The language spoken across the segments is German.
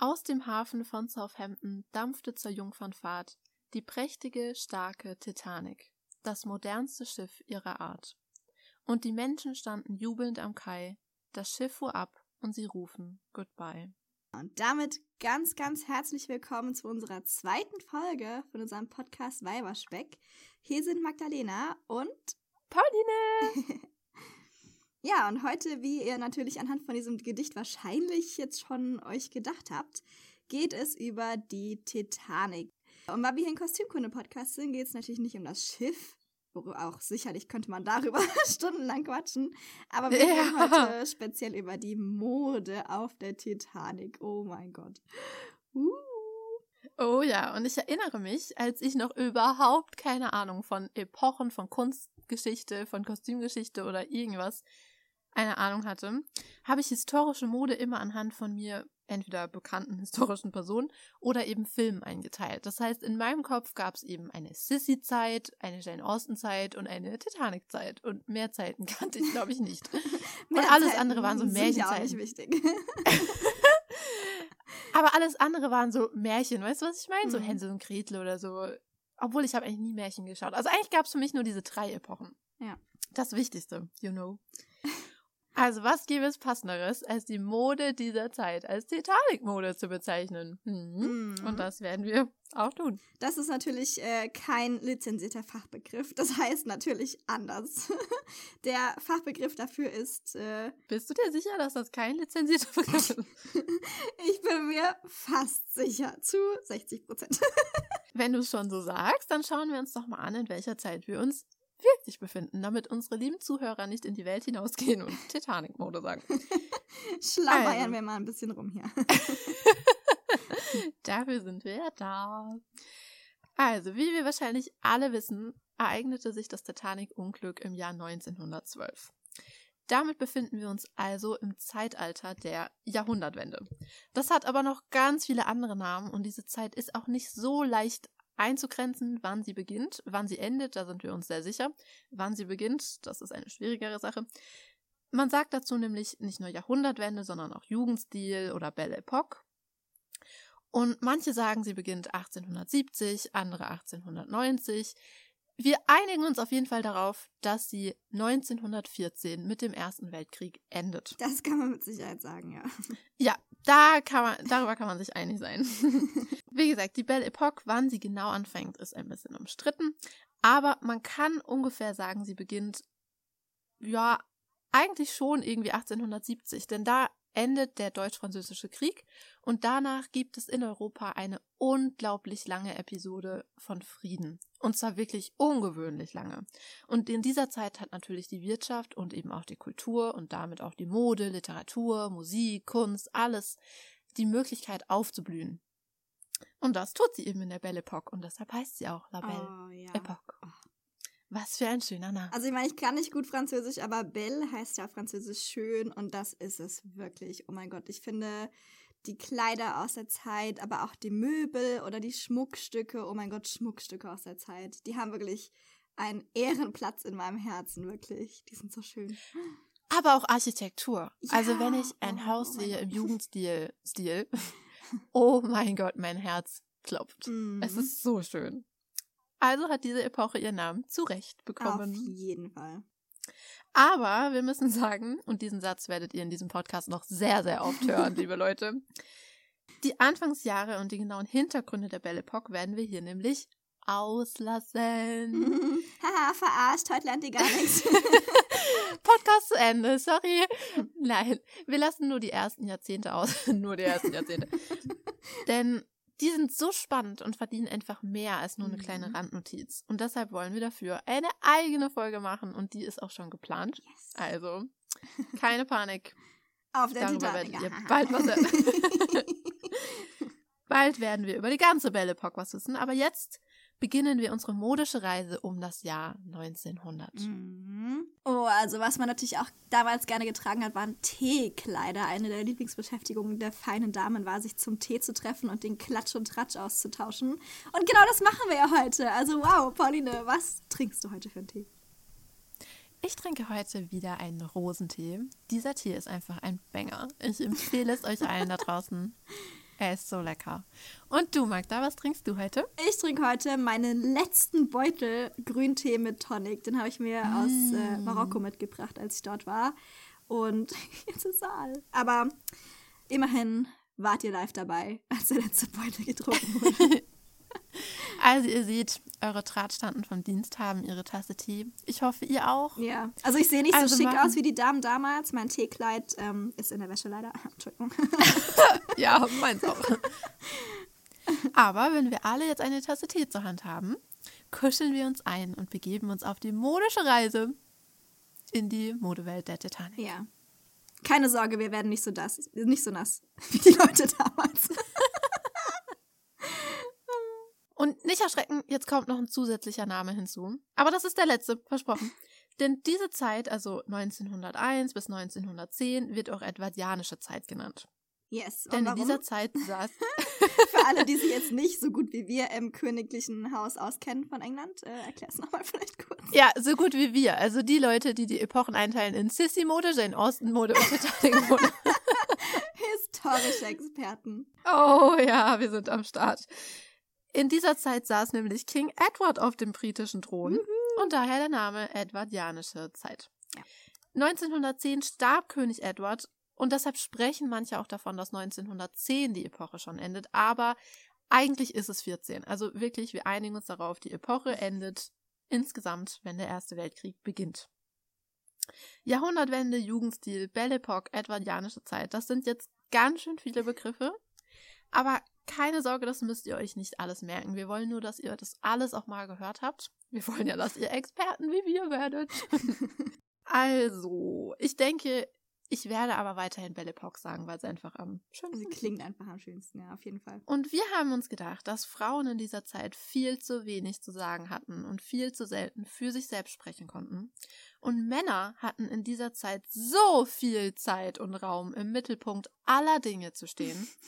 Aus dem Hafen von Southampton dampfte zur Jungfernfahrt die prächtige, starke Titanic, das modernste Schiff ihrer Art. Und die Menschen standen jubelnd am Kai, das Schiff fuhr ab und sie rufen Goodbye. Und damit ganz, ganz herzlich willkommen zu unserer zweiten Folge von unserem Podcast Weiberspeck. Hier sind Magdalena und Pauline! ja, und heute, wie ihr natürlich anhand von diesem Gedicht wahrscheinlich jetzt schon euch gedacht habt, geht es über die Titanic. Und weil wir hier ein Kostümkunde-Podcast sind, geht es natürlich nicht um das Schiff, auch sicherlich könnte man darüber stundenlang quatschen. Aber wir reden ja. heute speziell über die Mode auf der Titanic. Oh mein Gott. Uh. Oh ja, und ich erinnere mich, als ich noch überhaupt keine Ahnung von Epochen, von Kunstgeschichte, von Kostümgeschichte oder irgendwas eine Ahnung hatte, habe ich historische Mode immer anhand von mir entweder bekannten historischen Personen oder eben Filmen eingeteilt. Das heißt, in meinem Kopf gab es eben eine Sissy-Zeit, eine Jane Austen-Zeit und eine Titanic-Zeit. Und mehr Zeiten kannte ich, glaube ich, nicht. und alles Zeiten andere waren so Märchenzeiten. Ja auch nicht wichtig. Aber alles andere waren so Märchen, weißt du, was ich meine? Mhm. So Hänsel und Gretel oder so. Obwohl ich habe eigentlich nie Märchen geschaut. Also eigentlich gab es für mich nur diese drei Epochen. Ja. Das Wichtigste, you know. Also, was gäbe es passenderes, als die Mode dieser Zeit als Titanic-Mode zu bezeichnen? Mhm. Mhm. Und das werden wir auch tun. Das ist natürlich äh, kein lizenzierter Fachbegriff. Das heißt natürlich anders. Der Fachbegriff dafür ist. Äh, Bist du dir sicher, dass das kein lizenzierter Begriff ist? ich bin mir fast sicher. Zu 60 Prozent. Wenn du es schon so sagst, dann schauen wir uns doch mal an, in welcher Zeit wir uns wirklich befinden, damit unsere lieben Zuhörer nicht in die Welt hinausgehen und Titanic-Mode sagen. Schlabeiern also. wir mal ein bisschen rum hier. Dafür sind wir ja da. Also, wie wir wahrscheinlich alle wissen, ereignete sich das Titanic-Unglück im Jahr 1912. Damit befinden wir uns also im Zeitalter der Jahrhundertwende. Das hat aber noch ganz viele andere Namen und diese Zeit ist auch nicht so leicht einzugrenzen, wann sie beginnt. Wann sie endet, da sind wir uns sehr sicher. Wann sie beginnt, das ist eine schwierigere Sache. Man sagt dazu nämlich nicht nur Jahrhundertwende, sondern auch Jugendstil oder Belle Epoque. Und manche sagen, sie beginnt 1870, andere 1890. Wir einigen uns auf jeden Fall darauf, dass sie 1914 mit dem Ersten Weltkrieg endet. Das kann man mit Sicherheit sagen, ja. Ja, da kann man, darüber kann man sich einig sein. Wie gesagt, die Belle Epoque, wann sie genau anfängt, ist ein bisschen umstritten. Aber man kann ungefähr sagen, sie beginnt, ja, eigentlich schon irgendwie 1870, denn da endet der Deutsch-Französische Krieg und danach gibt es in Europa eine unglaublich lange Episode von Frieden. Und zwar wirklich ungewöhnlich lange. Und in dieser Zeit hat natürlich die Wirtschaft und eben auch die Kultur und damit auch die Mode, Literatur, Musik, Kunst, alles die Möglichkeit aufzublühen. Und das tut sie eben in der Belle Epoque und deshalb heißt sie auch La Belle oh, ja. Epoque. Was für ein schöner Name. Also ich meine, ich kann nicht gut Französisch, aber Belle heißt ja auf Französisch schön und das ist es wirklich. Oh mein Gott, ich finde die Kleider aus der Zeit, aber auch die Möbel oder die Schmuckstücke, oh mein Gott, Schmuckstücke aus der Zeit, die haben wirklich einen Ehrenplatz in meinem Herzen, wirklich. Die sind so schön. Aber auch Architektur. Ja. Also wenn ich ein oh, Haus oh sehe im Jugendstil, Stil, oh mein Gott, mein Herz klopft. Mm. Es ist so schön. Also hat diese Epoche ihren Namen zu Recht bekommen. Auf jeden Fall. Aber wir müssen sagen, und diesen Satz werdet ihr in diesem Podcast noch sehr, sehr oft hören, liebe Leute. Die Anfangsjahre und die genauen Hintergründe der Belle Epoque werden wir hier nämlich auslassen. Haha, verarscht, heute lernt ihr gar nichts. Podcast zu Ende, sorry. Nein, wir lassen nur die ersten Jahrzehnte aus. nur die ersten Jahrzehnte. Denn die sind so spannend und verdienen einfach mehr als nur eine mhm. kleine Randnotiz. Und deshalb wollen wir dafür eine eigene Folge machen und die ist auch schon geplant. Yes. Also, keine Panik. Auf der Darüber Titanic. werdet ihr bald was Bald werden wir über die ganze Belle Epoque was wissen, aber jetzt beginnen wir unsere modische Reise um das Jahr 1900. Mhm. Oh, also was man natürlich auch damals gerne getragen hat, waren Teekleider. Eine der Lieblingsbeschäftigungen der feinen Damen war, sich zum Tee zu treffen und den Klatsch und Tratsch auszutauschen. Und genau das machen wir ja heute. Also wow, Pauline, was trinkst du heute für einen Tee? Ich trinke heute wieder einen Rosentee. Dieser Tee ist einfach ein Banger. Ich empfehle es euch allen da draußen. Er ist so lecker. Und du, Magda, was trinkst du heute? Ich trinke heute meinen letzten Beutel Grüntee mit Tonic. Den habe ich mir mm. aus äh. Marokko mitgebracht, als ich dort war. Und jetzt ist er all. Aber immerhin wart ihr live dabei, als der letzte Beutel getrunken wurde. Also ihr seht, eure Drahtstanden vom Dienst haben ihre Tasse Tee. Ich hoffe, ihr auch. Ja, also ich sehe nicht also so schick aus wie die Damen damals. Mein Teekleid ähm, ist in der Wäsche leider. Entschuldigung. ja, meins auch. Aber wenn wir alle jetzt eine Tasse Tee zur Hand haben, kuscheln wir uns ein und begeben uns auf die modische Reise in die Modewelt der Titanic. Ja. Keine Sorge, wir werden nicht so das, nicht so nass wie die Leute damals. Und nicht erschrecken, jetzt kommt noch ein zusätzlicher Name hinzu. Aber das ist der letzte, versprochen. Denn diese Zeit, also 1901 bis 1910, wird auch edwardianische Zeit genannt. Yes. Denn in dieser Zeit saß. Für alle, die sich jetzt nicht so gut wie wir im königlichen Haus auskennen von England, äh, erklär es nochmal vielleicht kurz. Ja, so gut wie wir. Also die Leute, die die Epochen einteilen in Sissy-Mode, Jane Austen-Mode und Titanic-Mode. Historische Experten. Oh ja, wir sind am Start. In dieser Zeit saß nämlich King Edward auf dem britischen Thron mhm. und daher der Name Edwardianische Zeit. Ja. 1910 starb König Edward und deshalb sprechen manche auch davon, dass 1910 die Epoche schon endet, aber eigentlich ist es 14. Also wirklich, wir einigen uns darauf, die Epoche endet insgesamt, wenn der Erste Weltkrieg beginnt. Jahrhundertwende, Jugendstil, Belle Epoque, Edwardianische Zeit, das sind jetzt ganz schön viele Begriffe. Aber keine Sorge, das müsst ihr euch nicht alles merken. Wir wollen nur, dass ihr das alles auch mal gehört habt. Wir wollen ja, dass ihr Experten wie wir werdet. also, ich denke, ich werde aber weiterhin Belle Epoque sagen, weil es einfach am schönsten Sie klingt einfach am schönsten, ja, auf jeden Fall. Und wir haben uns gedacht, dass Frauen in dieser Zeit viel zu wenig zu sagen hatten und viel zu selten für sich selbst sprechen konnten. Und Männer hatten in dieser Zeit so viel Zeit und Raum im Mittelpunkt aller Dinge zu stehen.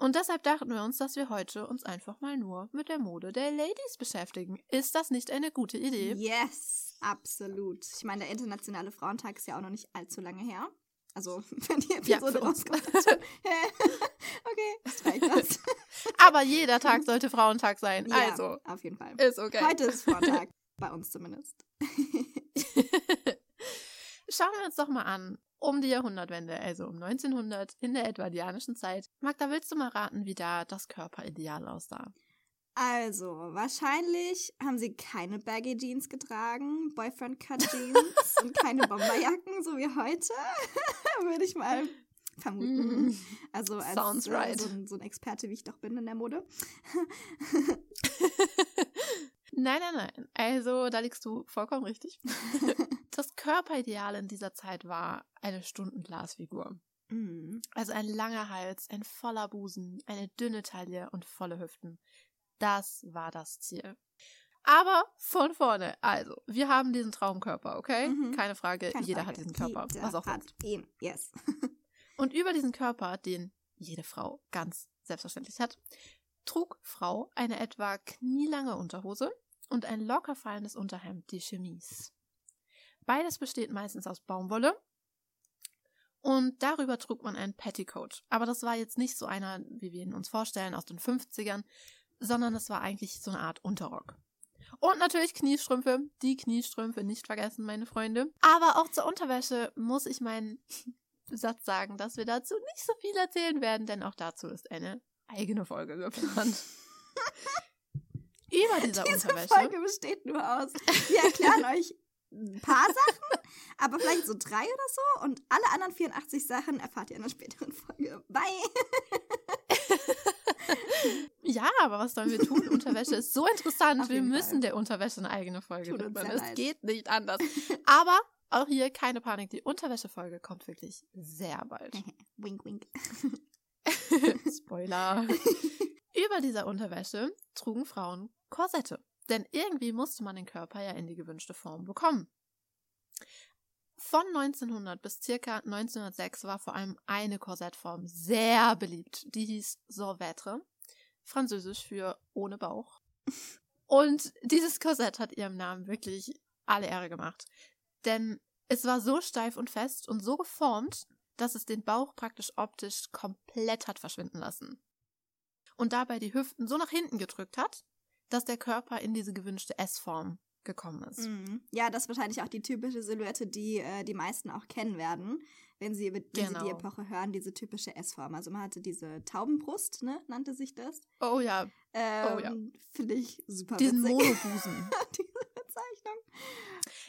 Und deshalb dachten wir uns, dass wir heute uns einfach mal nur mit der Mode der Ladies beschäftigen. Ist das nicht eine gute Idee? Yes, absolut. Ich meine, der Internationale Frauentag ist ja auch noch nicht allzu lange her. Also, wenn die Episode ja, rauskommt. okay, das reicht das. Aber jeder Tag sollte Frauentag sein. Ja, also, auf jeden Fall. Ist okay. Heute ist Frauentag. Bei uns zumindest. Schauen wir uns doch mal an, um die Jahrhundertwende, also um 1900 in der edwardianischen Zeit. Magda, willst du mal raten, wie da das Körperideal aussah? Also, wahrscheinlich haben sie keine Baggy Jeans getragen, Boyfriend Cut Jeans und keine Bomberjacken, so wie heute, würde ich mal vermuten. Mm, also als äh, right. so, ein, so ein Experte, wie ich doch bin in der Mode. Nein, nein, nein. Also, da liegst du vollkommen richtig. das Körperideal in dieser Zeit war eine Stundenglasfigur. Mhm. Also ein langer Hals, ein voller Busen, eine dünne Taille und volle Hüften. Das war das Ziel. Aber von vorne. Also, wir haben diesen Traumkörper, okay? Mhm. Keine Frage, Keine jeder Frage. hat diesen Körper. Jeder was auch hat ihn, yes. und über diesen Körper, den jede Frau ganz selbstverständlich hat, trug Frau eine etwa knielange Unterhose und ein locker fallendes Unterhemd, die Chemise. Beides besteht meistens aus Baumwolle und darüber trug man ein Petticoat. Aber das war jetzt nicht so einer, wie wir ihn uns vorstellen, aus den 50ern, sondern es war eigentlich so eine Art Unterrock. Und natürlich Kniestrümpfe. Die Kniestrümpfe nicht vergessen, meine Freunde. Aber auch zur Unterwäsche muss ich meinen Satz sagen, dass wir dazu nicht so viel erzählen werden, denn auch dazu ist eine eigene Folge geplant. Über dieser Diese Unterwäsche. Folge besteht nur aus. Wir erklären euch ein paar Sachen, aber vielleicht so drei oder so. Und alle anderen 84 Sachen erfahrt ihr in einer späteren Folge. Bye! ja, aber was sollen wir tun? Unterwäsche ist so interessant. Wir müssen Fall. der Unterwäsche eine eigene Folge widmen. Es geht nicht anders. Aber auch hier keine Panik. Die Unterwäsche-Folge kommt wirklich sehr bald. wink, wink. Spoiler. Über dieser Unterwäsche trugen Frauen Korsette. Denn irgendwie musste man den Körper ja in die gewünschte Form bekommen. Von 1900 bis circa 1906 war vor allem eine Korsettform sehr beliebt. Die hieß Sorvetre, französisch für ohne Bauch. Und dieses Korsett hat ihrem Namen wirklich alle Ehre gemacht. Denn es war so steif und fest und so geformt, dass es den Bauch praktisch optisch komplett hat verschwinden lassen. und dabei die Hüften so nach hinten gedrückt hat, dass der Körper in diese gewünschte S-Form gekommen ist. Mhm. Ja, das ist wahrscheinlich auch die typische Silhouette, die äh, die meisten auch kennen werden, wenn sie, wenn genau. sie die Genau. Epoche hören, diese typische S-Form. Also man hatte diese Taubenbrust, ne, nannte sich das. Oh ja, Ähm, ja. Finde ich super diesen witzig. Monobusen. diese Bezeichnung.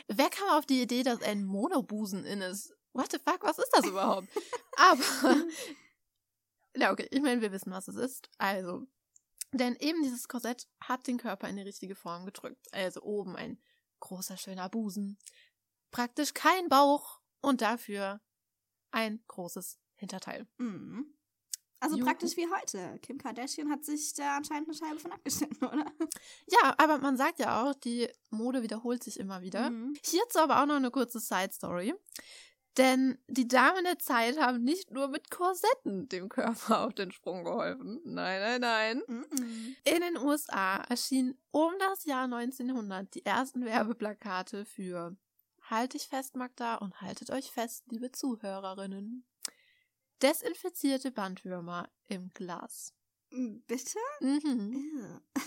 Wer kam auf die Idee, dass ein Monobusen in ist? What the fuck, was ist das überhaupt? Aber, ja, okay, ich meine, wir wissen, was es ist. Also, denn eben dieses Korsett hat den Körper in die richtige Form gedrückt. Also oben ein großer, schöner Busen, praktisch kein Bauch und dafür ein großes Hinterteil. Mhm. Also Juhu. praktisch wie heute. Kim Kardashian hat sich da anscheinend eine Scheibe von abgeschnitten, oder? Ja, aber man sagt ja auch, die Mode wiederholt sich immer wieder. Mhm. Hierzu aber auch noch eine kurze Side-Story. Denn die Damen der Zeit haben nicht nur mit Korsetten dem Körper auf den Sprung geholfen. Nein, nein, nein. Mhm. In den USA erschienen um das Jahr 1900 die ersten Werbeplakate für Halt dich fest, Magda, und haltet euch fest, liebe Zuhörerinnen. Desinfizierte Bandwürmer im Glas. Bitte? Mhm. Ja.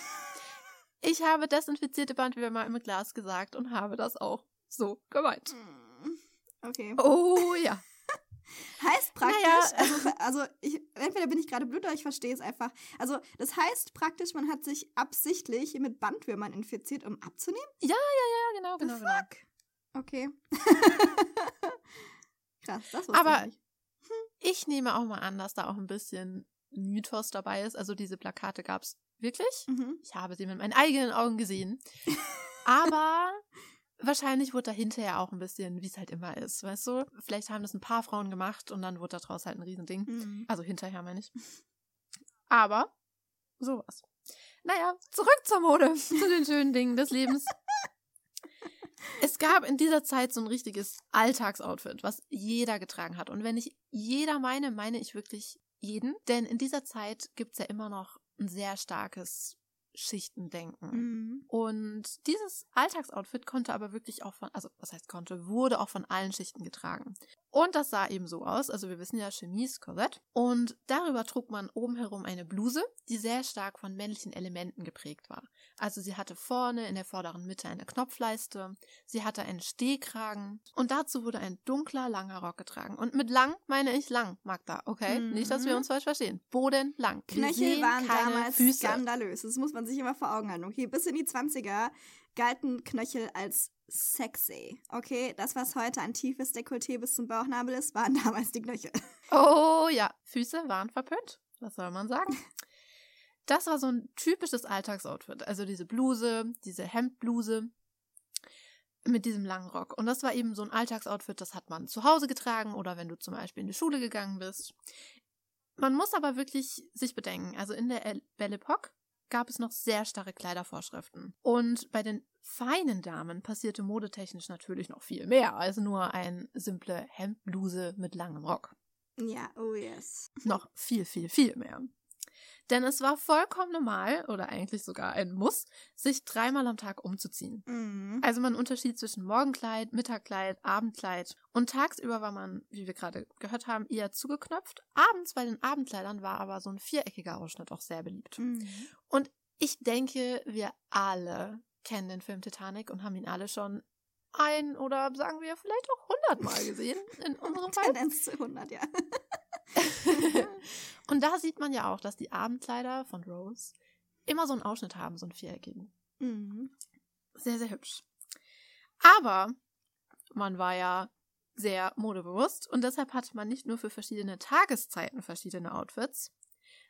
Ich habe desinfizierte Bandwürmer im Glas gesagt und habe das auch so gemeint. Mhm. Okay. Oh ja. Heißt praktisch, Naja. also, also ich, entweder bin ich gerade blöd oder ich verstehe es einfach. Also das heißt praktisch, man hat sich absichtlich mit Bandwürmern infiziert, um abzunehmen? Ja, genau, genau, genau. Okay. Krass, das wusste Aber- ich. Ich nehme auch mal an, dass da auch ein bisschen Mythos dabei ist. Also diese Plakate gab es wirklich. Mhm. Ich habe sie mit meinen eigenen Augen gesehen. Aber wahrscheinlich wurde da hinterher auch ein bisschen, wie es halt immer ist, weißt du? Vielleicht haben das ein paar Frauen gemacht und dann wurde daraus halt ein Riesending. Mhm. Also hinterher meine ich. Aber sowas. Naja, zurück zur Mode, zu den schönen Dingen des Lebens. Es gab in dieser Zeit so ein richtiges Alltagsoutfit, was jeder getragen hat. Und wenn ich jeder meine, meine ich wirklich jeden. Denn in dieser Zeit gibt's ja immer noch ein sehr starkes Schichtendenken. Mhm. Und dieses Alltagsoutfit konnte aber wirklich auch von, also was heißt konnte, wurde auch von allen Schichten getragen. Und das sah eben so aus, also wir wissen ja Chemise, Korsett. Und darüber trug man oben herum eine Bluse, die sehr stark von männlichen Elementen geprägt war. Also sie hatte vorne in der vorderen Mitte eine Knopfleiste, sie hatte einen Stehkragen und dazu wurde ein dunkler, langer Rock getragen. Und mit lang meine ich lang, Magda, okay? Mhm. Nicht, dass wir uns falsch verstehen. Bodenlang. Knöchel waren keine damals Füße. skandalös. Das muss man sich immer vor Augen halten. Okay, bis in die 20er galten Knöchel als sexy. Okay, das, was heute ein tiefes Dekolleté bis zum Bauchnabel ist, waren damals die Knöchel. Oh ja, Füße waren verpönt. Was soll man sagen? Das war so ein typisches Alltagsoutfit. Also diese Bluse, diese Hemdbluse mit diesem langen Rock. Und das war eben so ein Alltagsoutfit, das hat man zu Hause getragen oder wenn du zum Beispiel in die Schule gegangen bist. Man muss aber wirklich sich bedenken, also in der El- Belle Epoque gab es noch sehr starre Kleidervorschriften. Und bei den feinen Damen passierte modetechnisch natürlich noch viel mehr als nur ein simple Hemdbluse mit langem Rock Ja, oh yes. noch viel, viel, viel mehr. Denn es war vollkommen normal, oder eigentlich sogar ein Muss, sich dreimal am Tag umzuziehen. Mhm. Also man unterschied zwischen Morgenkleid, Mittagkleid, Abendkleid. Und tagsüber war man, wie wir gerade gehört haben, eher zugeknöpft. Abends bei den Abendkleidern war aber so ein viereckiger Ausschnitt auch sehr beliebt. Mhm. Und ich denke, wir alle kennen den Film Titanic und haben ihn alle schon ein oder sagen wir vielleicht auch hundertmal gesehen in unserem Fall. Tendenz zu 100, ja. Und da sieht man ja auch, dass die Abendkleider von Rose immer so einen Ausschnitt haben, so einen viereckigen. Mhm. Sehr, sehr hübsch. Aber man war ja sehr modebewusst und deshalb hatte man nicht nur für verschiedene Tageszeiten verschiedene Outfits,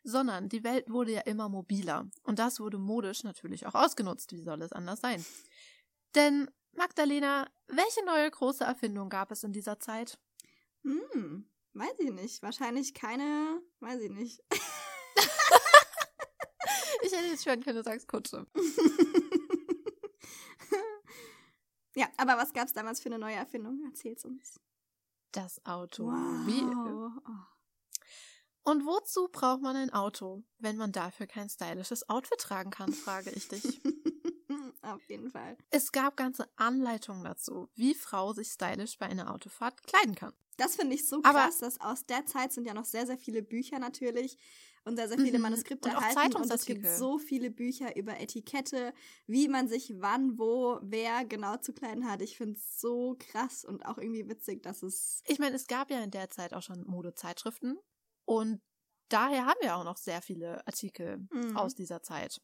sondern die Welt wurde ja immer mobiler und das wurde modisch natürlich auch ausgenutzt. Wie soll es anders sein? Denn Magdalena, welche neue große Erfindung gab es in dieser Zeit? Hm, weiß ich nicht. Wahrscheinlich keine, weiß ich nicht. Ich hätte jetzt schwören können, du sagst Kutsche. ja, aber was gab es damals für eine neue Erfindung? Erzähl's uns. Das Automobil. Wow. Oh. Und wozu braucht man ein Auto, wenn man dafür kein stylisches Outfit tragen kann, frage ich dich. Auf jeden Fall. Es gab ganze Anleitungen dazu, wie Frau sich stylisch bei einer Autofahrt kleiden kann. Das finde ich so Aber- krass, dass aus der Zeit sind ja noch sehr, sehr viele Bücher natürlich und sehr, sehr viele Mhm. Manuskripte Und auch erhalten. Und es gibt so viele Bücher über Etikette, wie man sich wann, wo, wer genau zu kleiden hat. Ich finde es so krass und auch irgendwie witzig, dass es. Ich meine, es gab ja in der Zeit auch schon Modezeitschriften und daher haben wir auch noch sehr viele Artikel Mhm. aus dieser Zeit.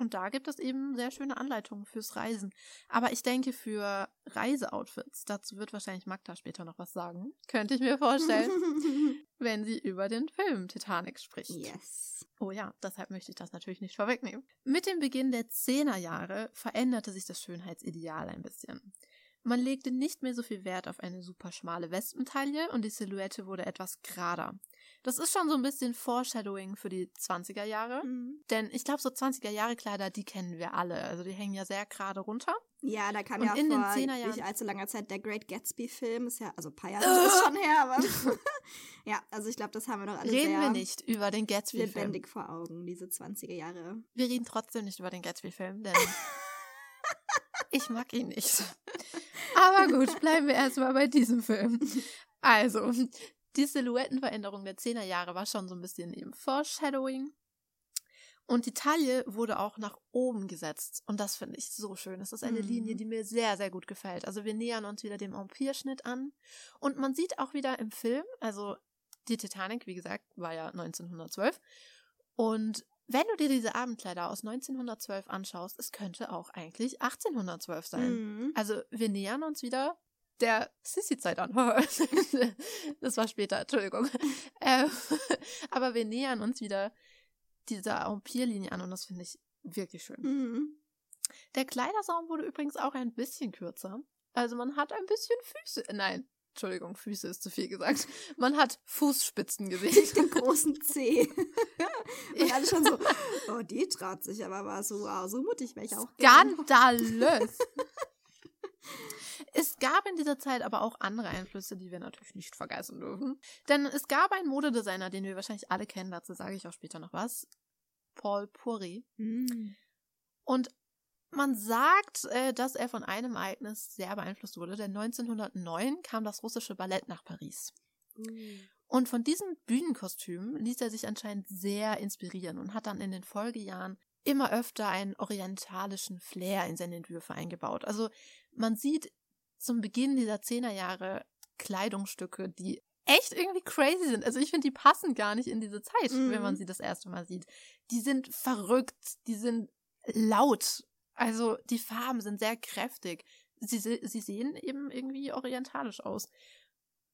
Und da gibt es eben sehr schöne Anleitungen fürs Reisen. Aber ich denke, für Reiseoutfits, dazu wird wahrscheinlich Magda später noch was sagen, könnte ich mir vorstellen, wenn sie über den Film Titanic spricht. yes. Oh ja, deshalb möchte ich das natürlich nicht vorwegnehmen. Mit dem Beginn der Zehnerjahre veränderte sich das Schönheitsideal ein bisschen. Man legte nicht mehr so viel Wert auf eine super schmale Westentaille und die Silhouette wurde etwas gerader. Das ist schon so ein bisschen Foreshadowing für die 20er Jahre. Mhm. Denn ich glaube, so 20er Jahre Kleider, die kennen wir alle. Also die hängen ja sehr gerade runter. Ja, da kam Und ja in den vor Zehnerjahren- nicht allzu langer Zeit der Great Gatsby-Film. Ist ja, also ein paar Jahre ist schon her, aber ja, also ich glaube, das haben wir noch alle Reden wir nicht über den Gatsby-Film. lebendig vor Augen, diese 20er Jahre. Wir reden trotzdem nicht über den Gatsby-Film, denn ich mag ihn nicht. Aber gut, bleiben wir erstmal bei diesem Film. Also, die Silhouettenveränderung der 10er Jahre war schon so ein bisschen eben Foreshadowing. Und die Taille wurde auch nach oben gesetzt. Und das finde ich so schön. Das ist eine Mhm. Linie, die mir sehr, sehr gut gefällt. Also wir nähern uns wieder dem Empire-Schnitt an. Und man sieht auch wieder im Film, also die Titanic, wie gesagt, war ja 1912. Und wenn du dir diese Abendkleider aus 1912 anschaust, es könnte auch eigentlich 1812 sein. Mhm. Also wir nähern uns wieder der Sissi-Zeit an. das war später, Entschuldigung. Ähm, aber wir nähern uns wieder dieser Empire-Linie an und das finde ich wirklich schön. Mhm. Der Kleidersaum wurde übrigens auch ein bisschen kürzer. Also man hat ein bisschen Füße. Nein, Entschuldigung, Füße ist zu viel gesagt. Man hat Fußspitzen gesehen. Den großen C. Und alle schon so, oh, die traut sich aber war so, wow, so mutig wäre ich auch. Skandalös. Es gab in dieser Zeit aber auch andere Einflüsse, die wir natürlich nicht vergessen dürfen. Denn es gab einen Modedesigner, den wir wahrscheinlich alle kennen, dazu sage ich auch später noch was. Paul Puri. Mhm. Und man sagt, äh, dass er von einem Ereignis sehr beeinflusst wurde, denn 1909 kam das russische Ballett nach Paris. Und von diesem Bühnenkostüm ließ er sich anscheinend sehr inspirieren und hat dann in den Folgejahren immer öfter einen orientalischen Flair in seine Entwürfe eingebaut. Also man sieht zum Beginn dieser Zehnerjahre Kleidungsstücke, die echt irgendwie crazy sind. Also ich finde, die passen gar nicht in diese Zeit, Mhm. wenn man sie das erste Mal sieht. Die sind verrückt, die sind laut. Also die Farben sind sehr kräftig. Sie, sie sehen eben irgendwie orientalisch aus.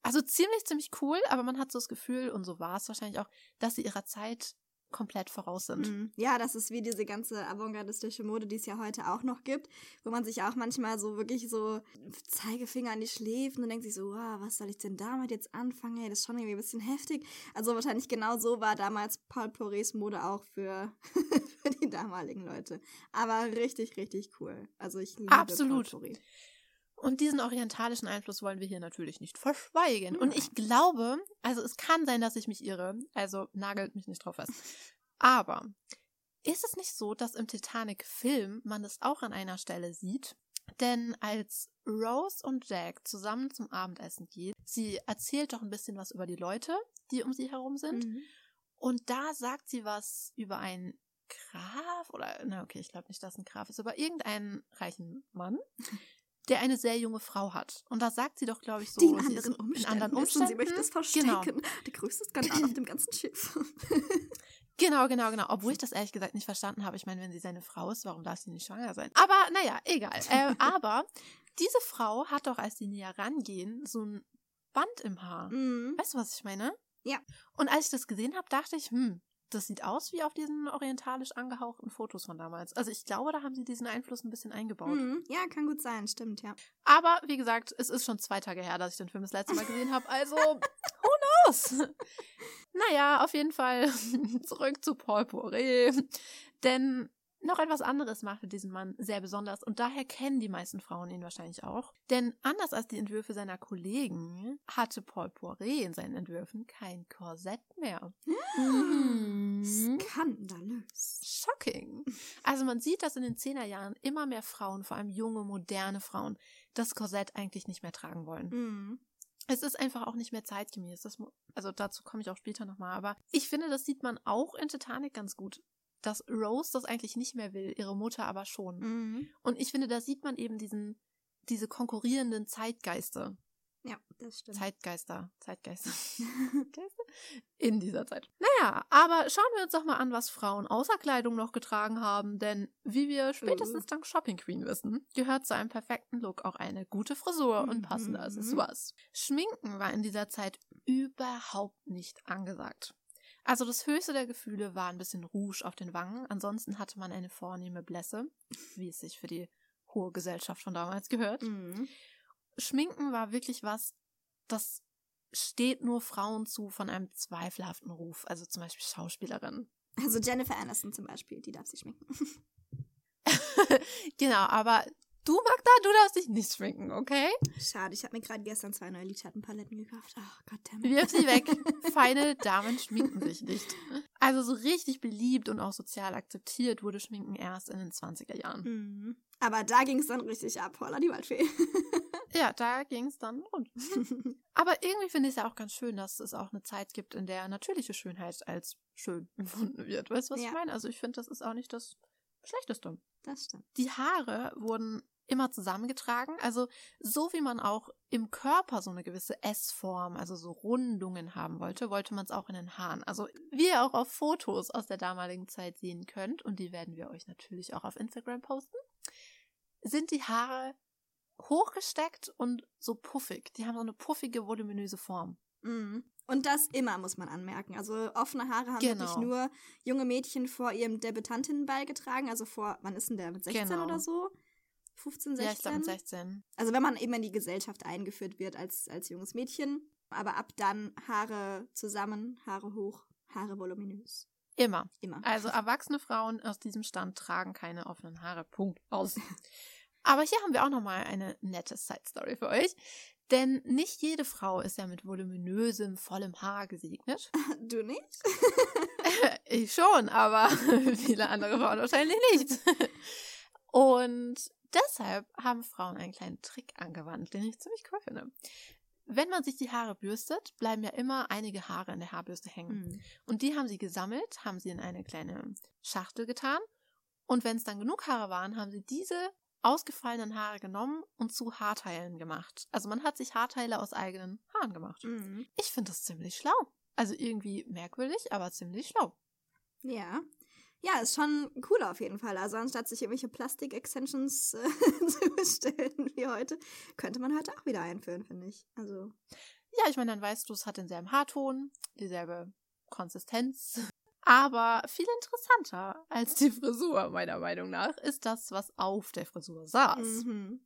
Also ziemlich, ziemlich cool, aber man hat so das Gefühl, und so war es wahrscheinlich auch, dass sie ihrer Zeit komplett voraus sind. Mhm. Ja, das ist wie diese ganze avantgardistische Mode, die es ja heute auch noch gibt, wo man sich auch manchmal so wirklich so Zeigefinger an die Schläfen und denkt sich so, wow, was soll ich denn damit jetzt anfangen? Hey, das ist schon irgendwie ein bisschen heftig. Also wahrscheinlich genau so war damals Paul Porés Mode auch für, für die damaligen Leute. Aber richtig, richtig cool. Also ich liebe Absolut. Paul Poré. Und diesen orientalischen Einfluss wollen wir hier natürlich nicht verschweigen. Und ich glaube, also es kann sein, dass ich mich irre, also nagelt mich nicht drauf fest. Aber ist es nicht so, dass im Titanic-Film man das auch an einer Stelle sieht? Denn als Rose und Jack zusammen zum Abendessen gehen, sie erzählt doch ein bisschen was über die Leute, die um sie herum sind. Mhm. Und da sagt sie was über einen Graf oder, na okay, ich glaube nicht, dass ein Graf ist, aber irgendeinen reichen Mann, der eine sehr junge Frau hat. Und da sagt sie doch, glaube ich, so, die in anderen Umständen. in anderen Umständen. sie möchte es Genau. verstecken. Der größte Skandal auf dem ganzen Schiff. Genau, genau, genau. Obwohl ich das ehrlich gesagt nicht verstanden habe. Ich meine, wenn sie seine Frau ist, warum darf sie nicht schwanger sein? Aber naja, egal. Äh, aber diese Frau hat doch, als sie näher rangehen, so ein Band im Haar. Mhm. Weißt du, was ich meine? Ja. Und als ich das gesehen habe, dachte ich, hm, das sieht aus wie auf diesen orientalisch angehauchten Fotos von damals. Also ich glaube, da haben sie diesen Einfluss ein bisschen eingebaut. Mhm. Ja, kann gut sein, stimmt, ja. Aber wie gesagt, es ist schon zwei Tage her, dass ich den Film das letzte Mal gesehen habe. Also, who knows? naja, auf jeden Fall zurück zu Paul Poiret. Denn Noch etwas anderes machte diesen Mann sehr besonders und daher kennen die meisten Frauen ihn wahrscheinlich auch. Denn anders als die Entwürfe seiner Kollegen hatte Paul Poiret in seinen Entwürfen kein Korsett mehr. Mhm. Skandalös. Shocking. Also man sieht, dass in den Zehnerjahren immer mehr Frauen, vor allem junge, moderne Frauen, das Korsett eigentlich nicht mehr tragen wollen. Mhm. Es ist einfach auch nicht mehr zeitgemäß. Das, also dazu komme ich auch später nochmal. Aber ich finde, das sieht man auch in Titanic ganz gut dass Rose das eigentlich nicht mehr will, ihre Mutter aber schon. Mhm. Und ich finde, da sieht man eben diesen, diese konkurrierenden Zeitgeister. Ja, das stimmt. Zeitgeister, Zeitgeister. In dieser Zeit. Naja, aber schauen wir uns doch mal an, was Frauen außer Kleidung noch getragen haben, denn wie wir spätestens Uh. dank Shopping Queen wissen, gehört zu einem perfekten Look auch eine gute Frisur und passende Mhm. Accessoires. Schminken war in dieser Zeit überhaupt nicht angesagt. Also das höchste der Gefühle war ein bisschen Rouge auf den Wangen, ansonsten hatte man eine vornehme Blässe, wie es sich für die hohe Gesellschaft von damals gehört. Mhm. Schminken war wirklich was, das steht nur Frauen zu von einem zweifelhaften Ruf, also zum Beispiel Schauspielerinnen. Also Jennifer Aniston zum Beispiel, die darf sich schminken. genau, aber du, Magda, du darfst dich nicht schminken, okay? Schade, ich habe mir gerade gestern zwei neue Lidschattenpaletten gekauft. Ach Gott, der Wirf sie weg. Feine Damen schminken sich nicht. Also so richtig beliebt und auch sozial akzeptiert wurde Schminken erst in den 20er Jahren. Mhm. Aber da ging es dann richtig ab, Holla die Waldfee. Ja, da ging es dann rund. Aber irgendwie finde ich es ja auch ganz schön, dass es auch eine Zeit gibt, in der natürliche Schönheit als schön empfunden wird. Weißt du, was Ja. ich meine? Also ich finde, das ist auch nicht das Schlechteste. das stimmt. Die Haare wurden immer zusammengetragen, also so wie man auch im Körper so eine gewisse S-Form, also so Rundungen haben wollte, wollte man es auch in den Haaren. Also wie ihr auch auf Fotos aus der damaligen Zeit sehen könnt, und die werden wir euch natürlich auch auf Instagram posten, sind die Haare hochgesteckt und so puffig. Die haben so eine puffige, voluminöse Form. Mhm. Und das immer, muss man anmerken. Also offene Haare haben Genau. wirklich nur junge Mädchen vor ihrem Debütantinnenball getragen. Also vor, wann ist denn der? Mit 16 Genau. oder so? 15, 16? Ja, ich glaube mit 16. Also wenn man eben in die Gesellschaft eingeführt wird als, als junges Mädchen. Aber ab dann Haare zusammen, Haare hoch, Haare voluminös. Immer. Immer. Also erwachsene Frauen aus diesem Stand tragen keine offenen Haare. Punkt. Aus. Aber hier haben wir auch nochmal eine nette Side-Story für euch. Denn nicht jede Frau ist ja mit voluminösem, vollem Haar gesegnet. Du nicht? Ich schon, aber viele andere Frauen wahrscheinlich nicht. Und deshalb haben Frauen einen kleinen Trick angewandt, den ich ziemlich cool finde. Wenn man sich die Haare bürstet, bleiben ja immer einige Haare in der Haarbürste hängen. Mhm. Und die haben sie gesammelt, haben sie in eine kleine Schachtel getan. Und wenn es dann genug Haare waren, haben sie diese ausgefallenen Haare genommen und zu Haarteilen gemacht. Also man hat sich Haarteile aus eigenen Haaren gemacht. Mhm. Ich finde das ziemlich schlau. Also irgendwie merkwürdig, aber ziemlich schlau. Ja. Ja, ist schon cool auf jeden Fall. Also anstatt sich irgendwelche Plastik-Extensions äh, zu bestellen wie heute, könnte man heute auch wieder einführen, finde ich. Also, Ja, ich meine, dann weißt du, es hat denselben Haarton, dieselbe Konsistenz. Aber viel interessanter als die Frisur, meiner Meinung nach, ist das, was auf der Frisur saß. mhm.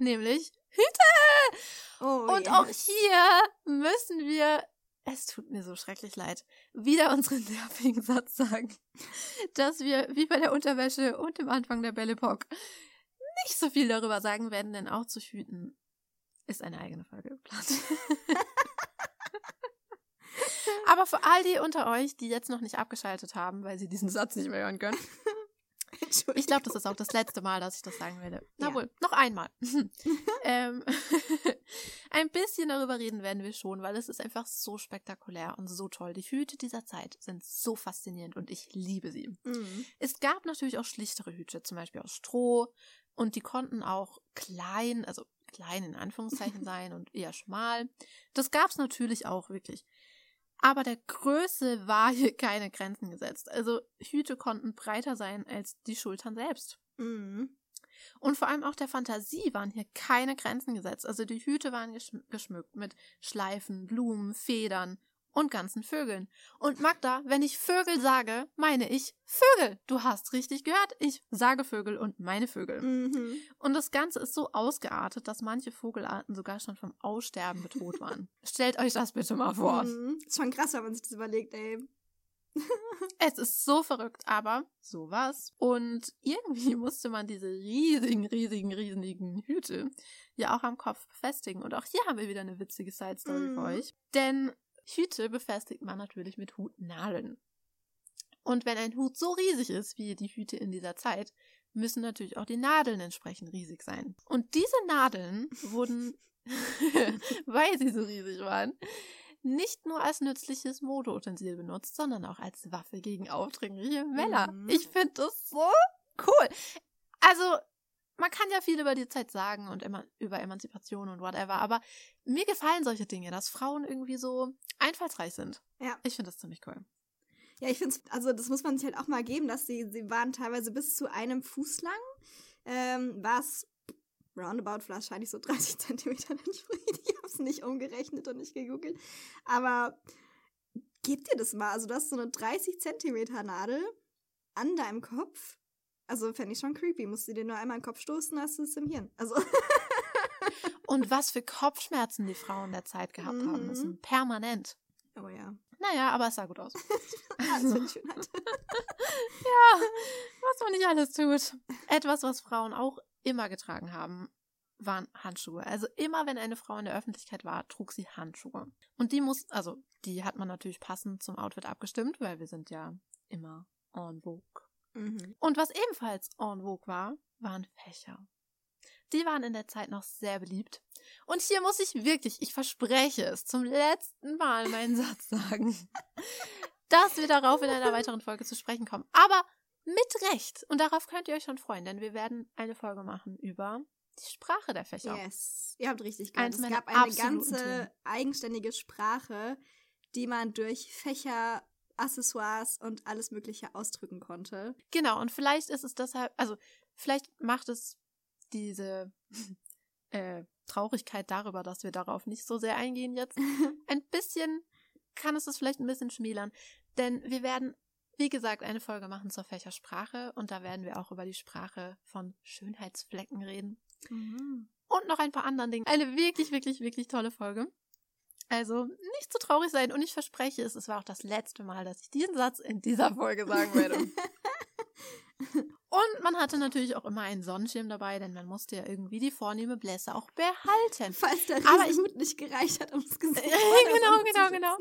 Nämlich Hüte! oh, Und yeah. auch hier müssen wir, es tut mir so schrecklich leid, wieder unseren nervigen Satz sagen, dass wir, wie bei der Unterwäsche und dem Anfang der Belle Epoque, nicht so viel darüber sagen werden, denn auch zu hüten ist eine eigene Folge. Geplant. Aber für all die unter euch, die jetzt noch nicht abgeschaltet haben, weil sie diesen Satz nicht mehr hören können, ich glaube, das ist auch das letzte Mal, dass ich das sagen werde. Na Ja. wohl, noch einmal. ähm, ein bisschen darüber reden werden wir schon, weil es ist einfach so spektakulär und so toll. Die Hüte dieser Zeit sind so faszinierend und ich liebe sie. Mhm. Es gab natürlich auch schlichtere Hüte, zum Beispiel aus Stroh und die konnten auch klein, also klein in Anführungszeichen sein und eher schmal. Das gab es natürlich auch wirklich. Aber der Größe war hier keine Grenzen gesetzt. Also Hüte konnten breiter sein als die Schultern selbst. Mhm. Und vor allem auch der Fantasie waren hier keine Grenzen gesetzt. Also die Hüte waren geschm geschmückt mit Schleifen, Blumen, Federn und ganzen Vögeln. Und Magda, wenn ich Vögel sage, meine ich Vögel. Du hast richtig gehört. Ich sage Vögel und meine Vögel. Mhm. Und das Ganze ist so ausgeartet, dass manche Vogelarten sogar schon vom Aussterben bedroht waren. Stellt euch das bitte mal vor. Mhm. Ist schon krass, wenn man sich das überlegt, ey. es ist so verrückt, aber so war's. Und irgendwie musste man diese riesigen, riesigen, riesigen Hüte ja auch am Kopf befestigen. Und auch hier haben wir wieder eine witzige Side-Story mm. für euch. Denn Hüte befestigt man natürlich mit Hutnadeln. Und wenn ein Hut so riesig ist wie die Hüte in dieser Zeit, müssen natürlich auch die Nadeln entsprechend riesig sein. Und diese Nadeln wurden, weil sie so riesig waren, nicht nur als nützliches Modeutensil benutzt, sondern auch als Waffe gegen aufdringliche Männer. Mhm. Ich finde das so cool. Also, man kann ja viel über die Zeit sagen und immer über Emanzipation und whatever, aber mir gefallen solche Dinge, dass Frauen irgendwie so einfallsreich sind. Ja. Ich finde das ziemlich cool. Ja, ich finde es, also das muss man sich halt auch mal geben, dass sie, sie waren teilweise bis zu einem Fuß lang, ähm, was roundabout wahrscheinlich so 30 Zentimeter entspricht. Ich habe es nicht umgerechnet und nicht gegoogelt. Aber gib dir das mal. Also du hast so eine 30 Zentimeter Nadel an deinem Kopf. Also fände ich schon creepy. Musst du dir nur einmal in den Kopf stoßen, hast du es im Hirn. Also. und was für Kopfschmerzen die Frauen der Zeit gehabt mhm. haben müssen. Permanent. Oh ja. Naja, aber es sah gut aus. also. Ja, was man nicht alles tut. Etwas, was Frauen auch immer getragen haben, waren Handschuhe. Also immer, wenn eine Frau in der Öffentlichkeit war, trug sie Handschuhe. Und die muss, also die hat man natürlich passend zum Outfit abgestimmt, weil wir sind ja immer en vogue. Mhm. Und was ebenfalls en vogue war, waren Fächer. Die waren in der Zeit noch sehr beliebt. Und hier muss ich wirklich, ich verspreche es, zum letzten Mal meinen Satz sagen, dass wir darauf in einer weiteren Folge zu sprechen kommen. Aber mit Recht. Und darauf könnt ihr euch schon freuen, denn wir werden eine Folge machen über die Sprache der Fächer. Yes, ihr habt richtig gehört. Es gab eine ganze Themen. eigenständige Sprache, die man durch Fächer, Accessoires und alles Mögliche ausdrücken konnte. Genau, und vielleicht ist es deshalb, also vielleicht macht es diese äh, Traurigkeit darüber, dass wir darauf nicht so sehr eingehen jetzt, ein bisschen, kann es das vielleicht ein bisschen schmälern. Denn wir werden, wie gesagt, eine Folge machen zur Fächersprache und da werden wir auch über die Sprache von Schönheitsflecken reden. Mhm. Und noch ein paar anderen Dingen. Eine wirklich, wirklich, wirklich tolle Folge. Also nicht zu traurig sein und ich verspreche es, es war auch das letzte Mal, dass ich diesen Satz in dieser Folge sagen werde. Und man hatte natürlich auch immer einen Sonnenschirm dabei, denn man musste ja irgendwie die vornehme Blässe auch behalten. Falls der Riesenhut nicht gereicht hat, ums Gesicht Genau, genau, genau.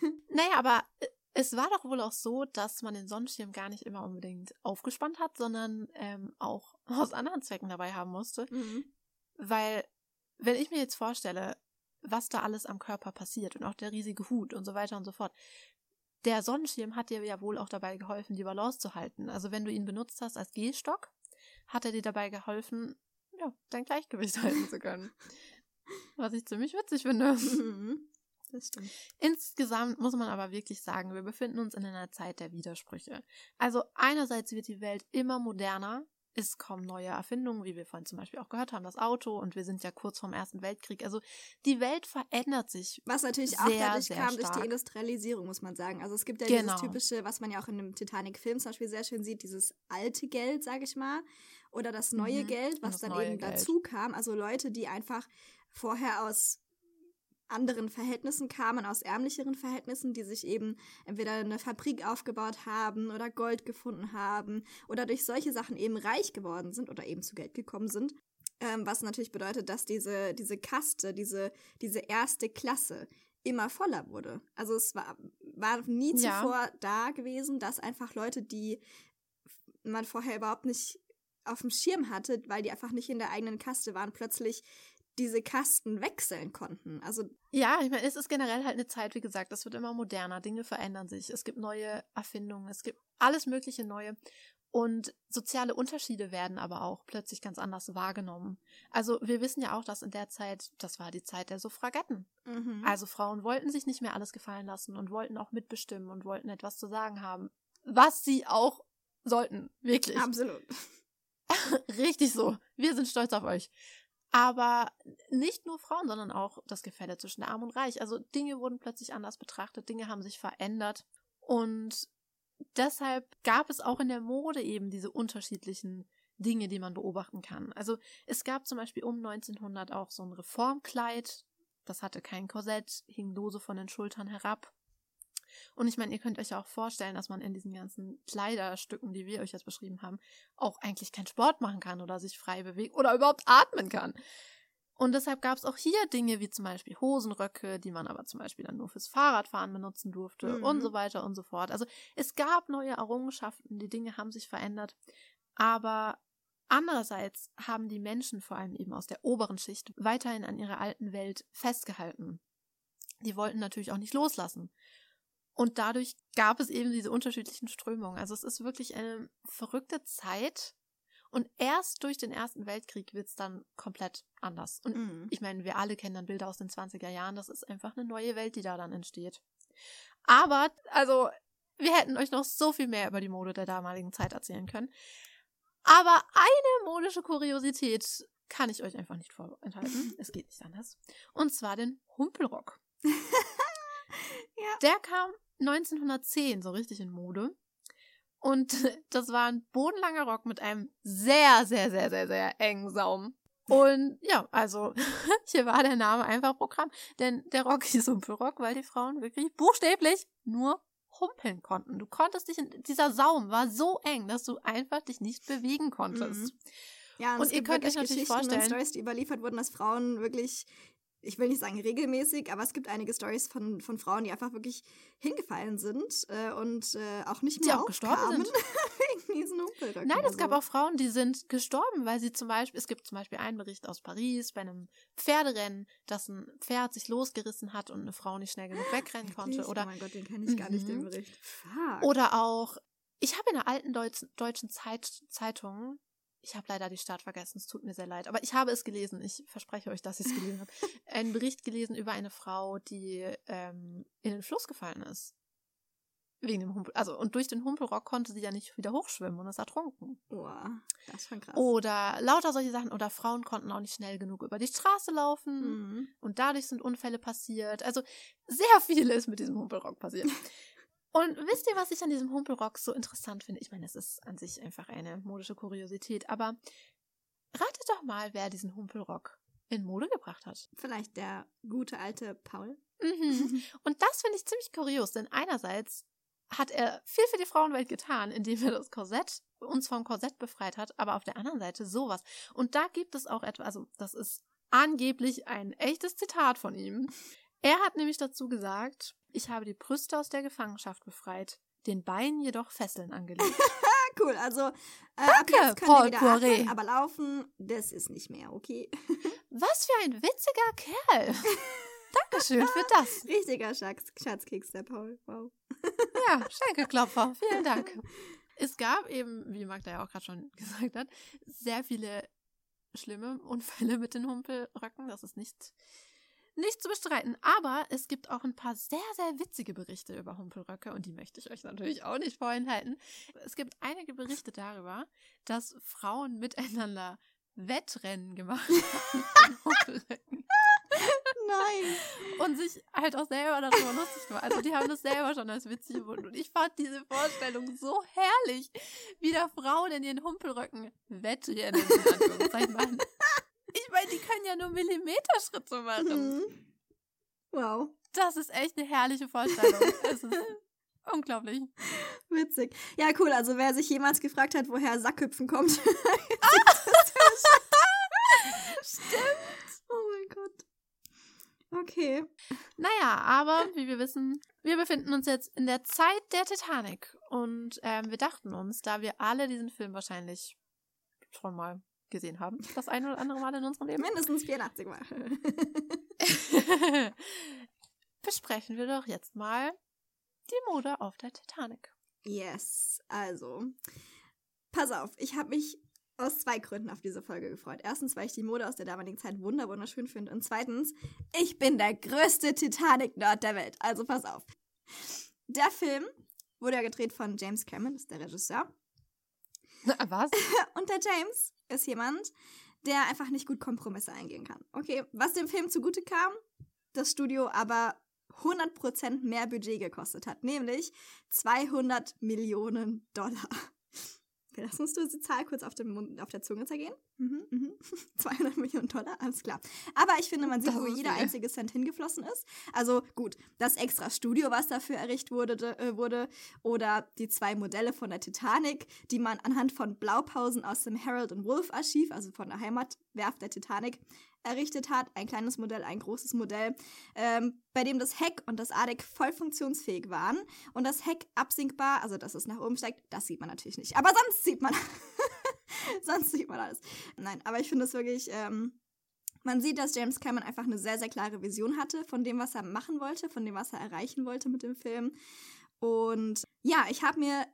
naja, aber äh, es war doch wohl auch so, dass man den Sonnenschirm gar nicht immer unbedingt aufgespannt hat, sondern ähm, auch aus anderen Zwecken dabei haben musste. Mhm. Weil, wenn ich mir jetzt vorstelle, was da alles am Körper passiert und auch der riesige Hut und so weiter und so fort, der Sonnenschirm hat dir ja wohl auch dabei geholfen, die Balance zu halten. Also wenn du ihn benutzt hast als Gehstock, hat er dir dabei geholfen, ja, dein Gleichgewicht halten zu können. Was ich ziemlich witzig finde. Mhm. Das stimmt. Insgesamt muss man aber wirklich sagen, wir befinden uns in einer Zeit der Widersprüche. Also einerseits wird die Welt immer moderner, es kommen neue Erfindungen, wie wir vorhin zum Beispiel auch gehört haben, das Auto und wir sind ja kurz vorm Ersten Weltkrieg. Also die Welt verändert sich. Was natürlich sehr, auch dadurch kam stark. durch die Industrialisierung, muss man sagen. Also es gibt ja genau. dieses typische, was man ja auch in dem Titanic-Film zum Beispiel sehr schön sieht, dieses alte Geld, sage ich mal, oder das neue mhm. Geld, was dann eben Geld. dazu kam. Also Leute, die einfach vorher aus anderen Verhältnissen kamen, aus ärmlicheren Verhältnissen, die sich eben entweder eine Fabrik aufgebaut haben oder Gold gefunden haben oder durch solche Sachen eben reich geworden sind oder eben zu Geld gekommen sind. Ähm, was natürlich bedeutet, dass diese, diese Kaste, diese, diese erste Klasse immer voller wurde. Also es war, war nie ja. zuvor da gewesen, dass einfach Leute, die man vorher überhaupt nicht auf dem Schirm hatte, weil die einfach nicht in der eigenen Kaste waren, plötzlich diese Kasten wechseln konnten. Also ja, ich meine, es ist generell halt eine Zeit, wie gesagt, das wird immer moderner, Dinge verändern sich, es gibt neue Erfindungen, es gibt alles mögliche neue und soziale Unterschiede werden aber auch plötzlich ganz anders wahrgenommen. Also wir wissen ja auch, dass in der Zeit, das war die Zeit der Suffragetten. Mhm. Also Frauen wollten sich nicht mehr alles gefallen lassen und wollten auch mitbestimmen und wollten etwas zu sagen haben, was sie auch sollten, wirklich. Absolut. Richtig so. Wir sind stolz auf euch. Aber nicht nur Frauen, sondern auch das Gefälle zwischen Arm und Reich. Also Dinge wurden plötzlich anders betrachtet, Dinge haben sich verändert. Und deshalb gab es auch in der Mode eben diese unterschiedlichen Dinge, die man beobachten kann. Also es gab zum Beispiel um 1900 auch so ein Reformkleid. Das hatte kein Korsett, hing lose von den Schultern herab. Und ich meine, ihr könnt euch ja auch vorstellen, dass man in diesen ganzen Kleiderstücken, die wir euch jetzt beschrieben haben, auch eigentlich keinen Sport machen kann oder sich frei bewegen oder überhaupt atmen kann. Und deshalb gab es auch hier Dinge wie zum Beispiel Hosenröcke, die man aber zum Beispiel dann nur fürs Fahrradfahren benutzen durfte Mhm. und so weiter und so fort. Also es gab neue Errungenschaften, die Dinge haben sich verändert. Aber andererseits haben die Menschen vor allem eben aus der oberen Schicht weiterhin an ihrer alten Welt festgehalten. Die wollten natürlich auch nicht loslassen. Und dadurch gab es eben diese unterschiedlichen Strömungen. Also es ist wirklich eine verrückte Zeit. Und erst durch den Ersten Weltkrieg wird es dann komplett anders. Und Mhm. ich meine, wir alle kennen dann Bilder aus den 20er Jahren. Das ist einfach eine neue Welt, die da dann entsteht. Aber, also, wir hätten euch noch so viel mehr über die Mode der damaligen Zeit erzählen können. Aber eine modische Kuriosität kann ich euch einfach nicht vorenthalten. es geht nicht anders. Und zwar den Humpelrock. Ja. Der kam 1910 so richtig in Mode. Und das war ein bodenlanger Rock mit einem sehr, sehr, sehr, sehr, sehr engen Saum. Und ja, also hier war der Name einfach Programm. Denn der Rock hieß Humpelrock, weil die Frauen wirklich buchstäblich nur humpeln konnten. Du konntest dich in, dieser Saum war so eng, dass du einfach dich nicht bewegen konntest. Mhm. Ja, und, Und ihr könnt euch natürlich vorstellen- Stories, die überliefert wurden, dass Frauen wirklich, ich will nicht sagen regelmäßig, aber es gibt einige Stories von, von Frauen, die einfach wirklich hingefallen sind äh, und äh, auch nicht Die mehr auch gestorben sind. wegen diesen Humpelröcken. Nein, es oder gab so. auch Frauen, die sind gestorben, weil sie zum Beispiel, es gibt zum Beispiel einen Bericht aus Paris bei einem Pferderennen, dass ein Pferd sich losgerissen hat und eine Frau nicht schnell genug wegrennen konnte. Oder oh mein Gott, den kenne ich gar nicht, den Mhm. Bericht. Fuck. Oder auch, ich habe in einer alten deutschen, deutschen Zeit, Zeitung, ich habe leider die Stadt vergessen, es tut mir sehr leid, aber ich habe es gelesen, ich verspreche euch, dass ich es gelesen habe, einen Bericht gelesen über eine Frau, die ähm, in den Fluss gefallen ist. Wegen dem Humpel, also und durch den Humpelrock konnte sie ja nicht wieder hochschwimmen und ist ertrunken. Boah, das ist schon krass. Oder lauter solche Sachen. Oder Frauen konnten auch nicht schnell genug über die Straße laufen. Mhm. Und dadurch sind Unfälle passiert. Also sehr viel ist mit diesem Humpelrock passiert. Und wisst ihr, was ich an diesem Humpelrock so interessant finde? Ich meine, es ist an sich einfach eine modische Kuriosität, aber ratet doch mal, wer diesen Humpelrock in Mode gebracht hat. Vielleicht der gute alte Paul. Mhm. Und das finde ich ziemlich kurios, denn einerseits hat er viel für die Frauenwelt getan, indem er das Korsett, uns vom Korsett befreit hat, aber auf der anderen Seite sowas. Und da gibt es auch etwas, also das ist angeblich ein echtes Zitat von ihm. Er hat nämlich dazu gesagt, ich habe die Brüste aus der Gefangenschaft befreit, den Beinen jedoch Fesseln angelegt. Cool. Also, äh, Danke, Paul Poiret. atmen, aber laufen, das ist nicht mehr, okay? Was für ein witziger Kerl. Dankeschön für das. Richtiger Schatz, Schatzkeks, der Paul. Wow. Ja, Schenkelklopfer. Vielen Dank. Es gab eben, wie Magda ja auch gerade schon gesagt hat, sehr viele schlimme Unfälle mit den Humpelröcken. Das ist nicht, nicht zu bestreiten. Aber es gibt auch ein paar sehr, sehr witzige Berichte über Humpelröcke und die möchte ich euch natürlich auch nicht vorenthalten. Es gibt einige Berichte darüber, dass Frauen miteinander Wettrennen gemacht haben Humpelröcken Nein. und sich halt auch selber darüber lustig gemacht. Also die haben das selber schon als witzig gefunden. Und ich fand diese Vorstellung so herrlich, wie da Frauen in ihren Humpelröcken Wettrennen in Anführungszeichen machen. Ich meine, die können ja nur Millimeterschritte machen. Mhm. Wow. Das ist echt eine herrliche Vorstellung. Es ist unglaublich. Witzig. Ja, cool. Also, wer sich jemals gefragt hat, woher Sackhüpfen kommt. Stimmt. oh mein Gott. Okay. Naja, aber wie wir wissen, wir befinden uns jetzt in der Zeit der Titanic. Und ähm, wir dachten uns, da wir alle diesen Film wahrscheinlich schon mal gesehen haben, das eine oder andere Mal in unserem Leben, Mindestens 84 Mal. besprechen wir doch jetzt mal die Mode auf der Titanic. yes. Also, pass auf. Ich habe mich aus zwei Gründen auf diese Folge gefreut. Erstens, weil ich die Mode aus der damaligen Zeit wunder wunderschön finde. Und zweitens, ich bin der größte Titanic-Nerd der Welt. Also pass auf. Der Film wurde ja gedreht von James Cameron, das ist der Regisseur. Was? Und der James ist jemand, der einfach nicht gut Kompromisse eingehen kann. Okay, was dem Film zugute kam, das Studio aber 100% mehr Budget gekostet hat, nämlich 200 Millionen Dollar. Okay, lass uns die Zahl kurz auf, dem Mund, auf der Zunge zergehen. Mhm, mhm. 200 Millionen Dollar, alles klar. Aber ich finde, man sieht, wo jeder viel. einzige Cent hingeflossen ist. Also gut, das extra Studio, was dafür errichtet wurde, äh, wurde, oder die zwei Modelle von der Titanic, die man anhand von Blaupausen aus dem Harold und Wolf Archiv, also von der Heimatwerft der Titanic, errichtet hat. Ein kleines Modell, ein großes Modell, ähm, bei dem das Heck und das ADEC voll funktionsfähig waren und das Heck absinkbar, also dass es nach oben steigt, das sieht man natürlich nicht. Aber sonst sieht man, sonst sieht man alles. Nein, aber ich finde es wirklich, ähm, man sieht, dass James Cameron einfach eine sehr, sehr klare Vision hatte von dem, was er machen wollte, von dem, was er erreichen wollte mit dem Film. Und ja, ich habe mir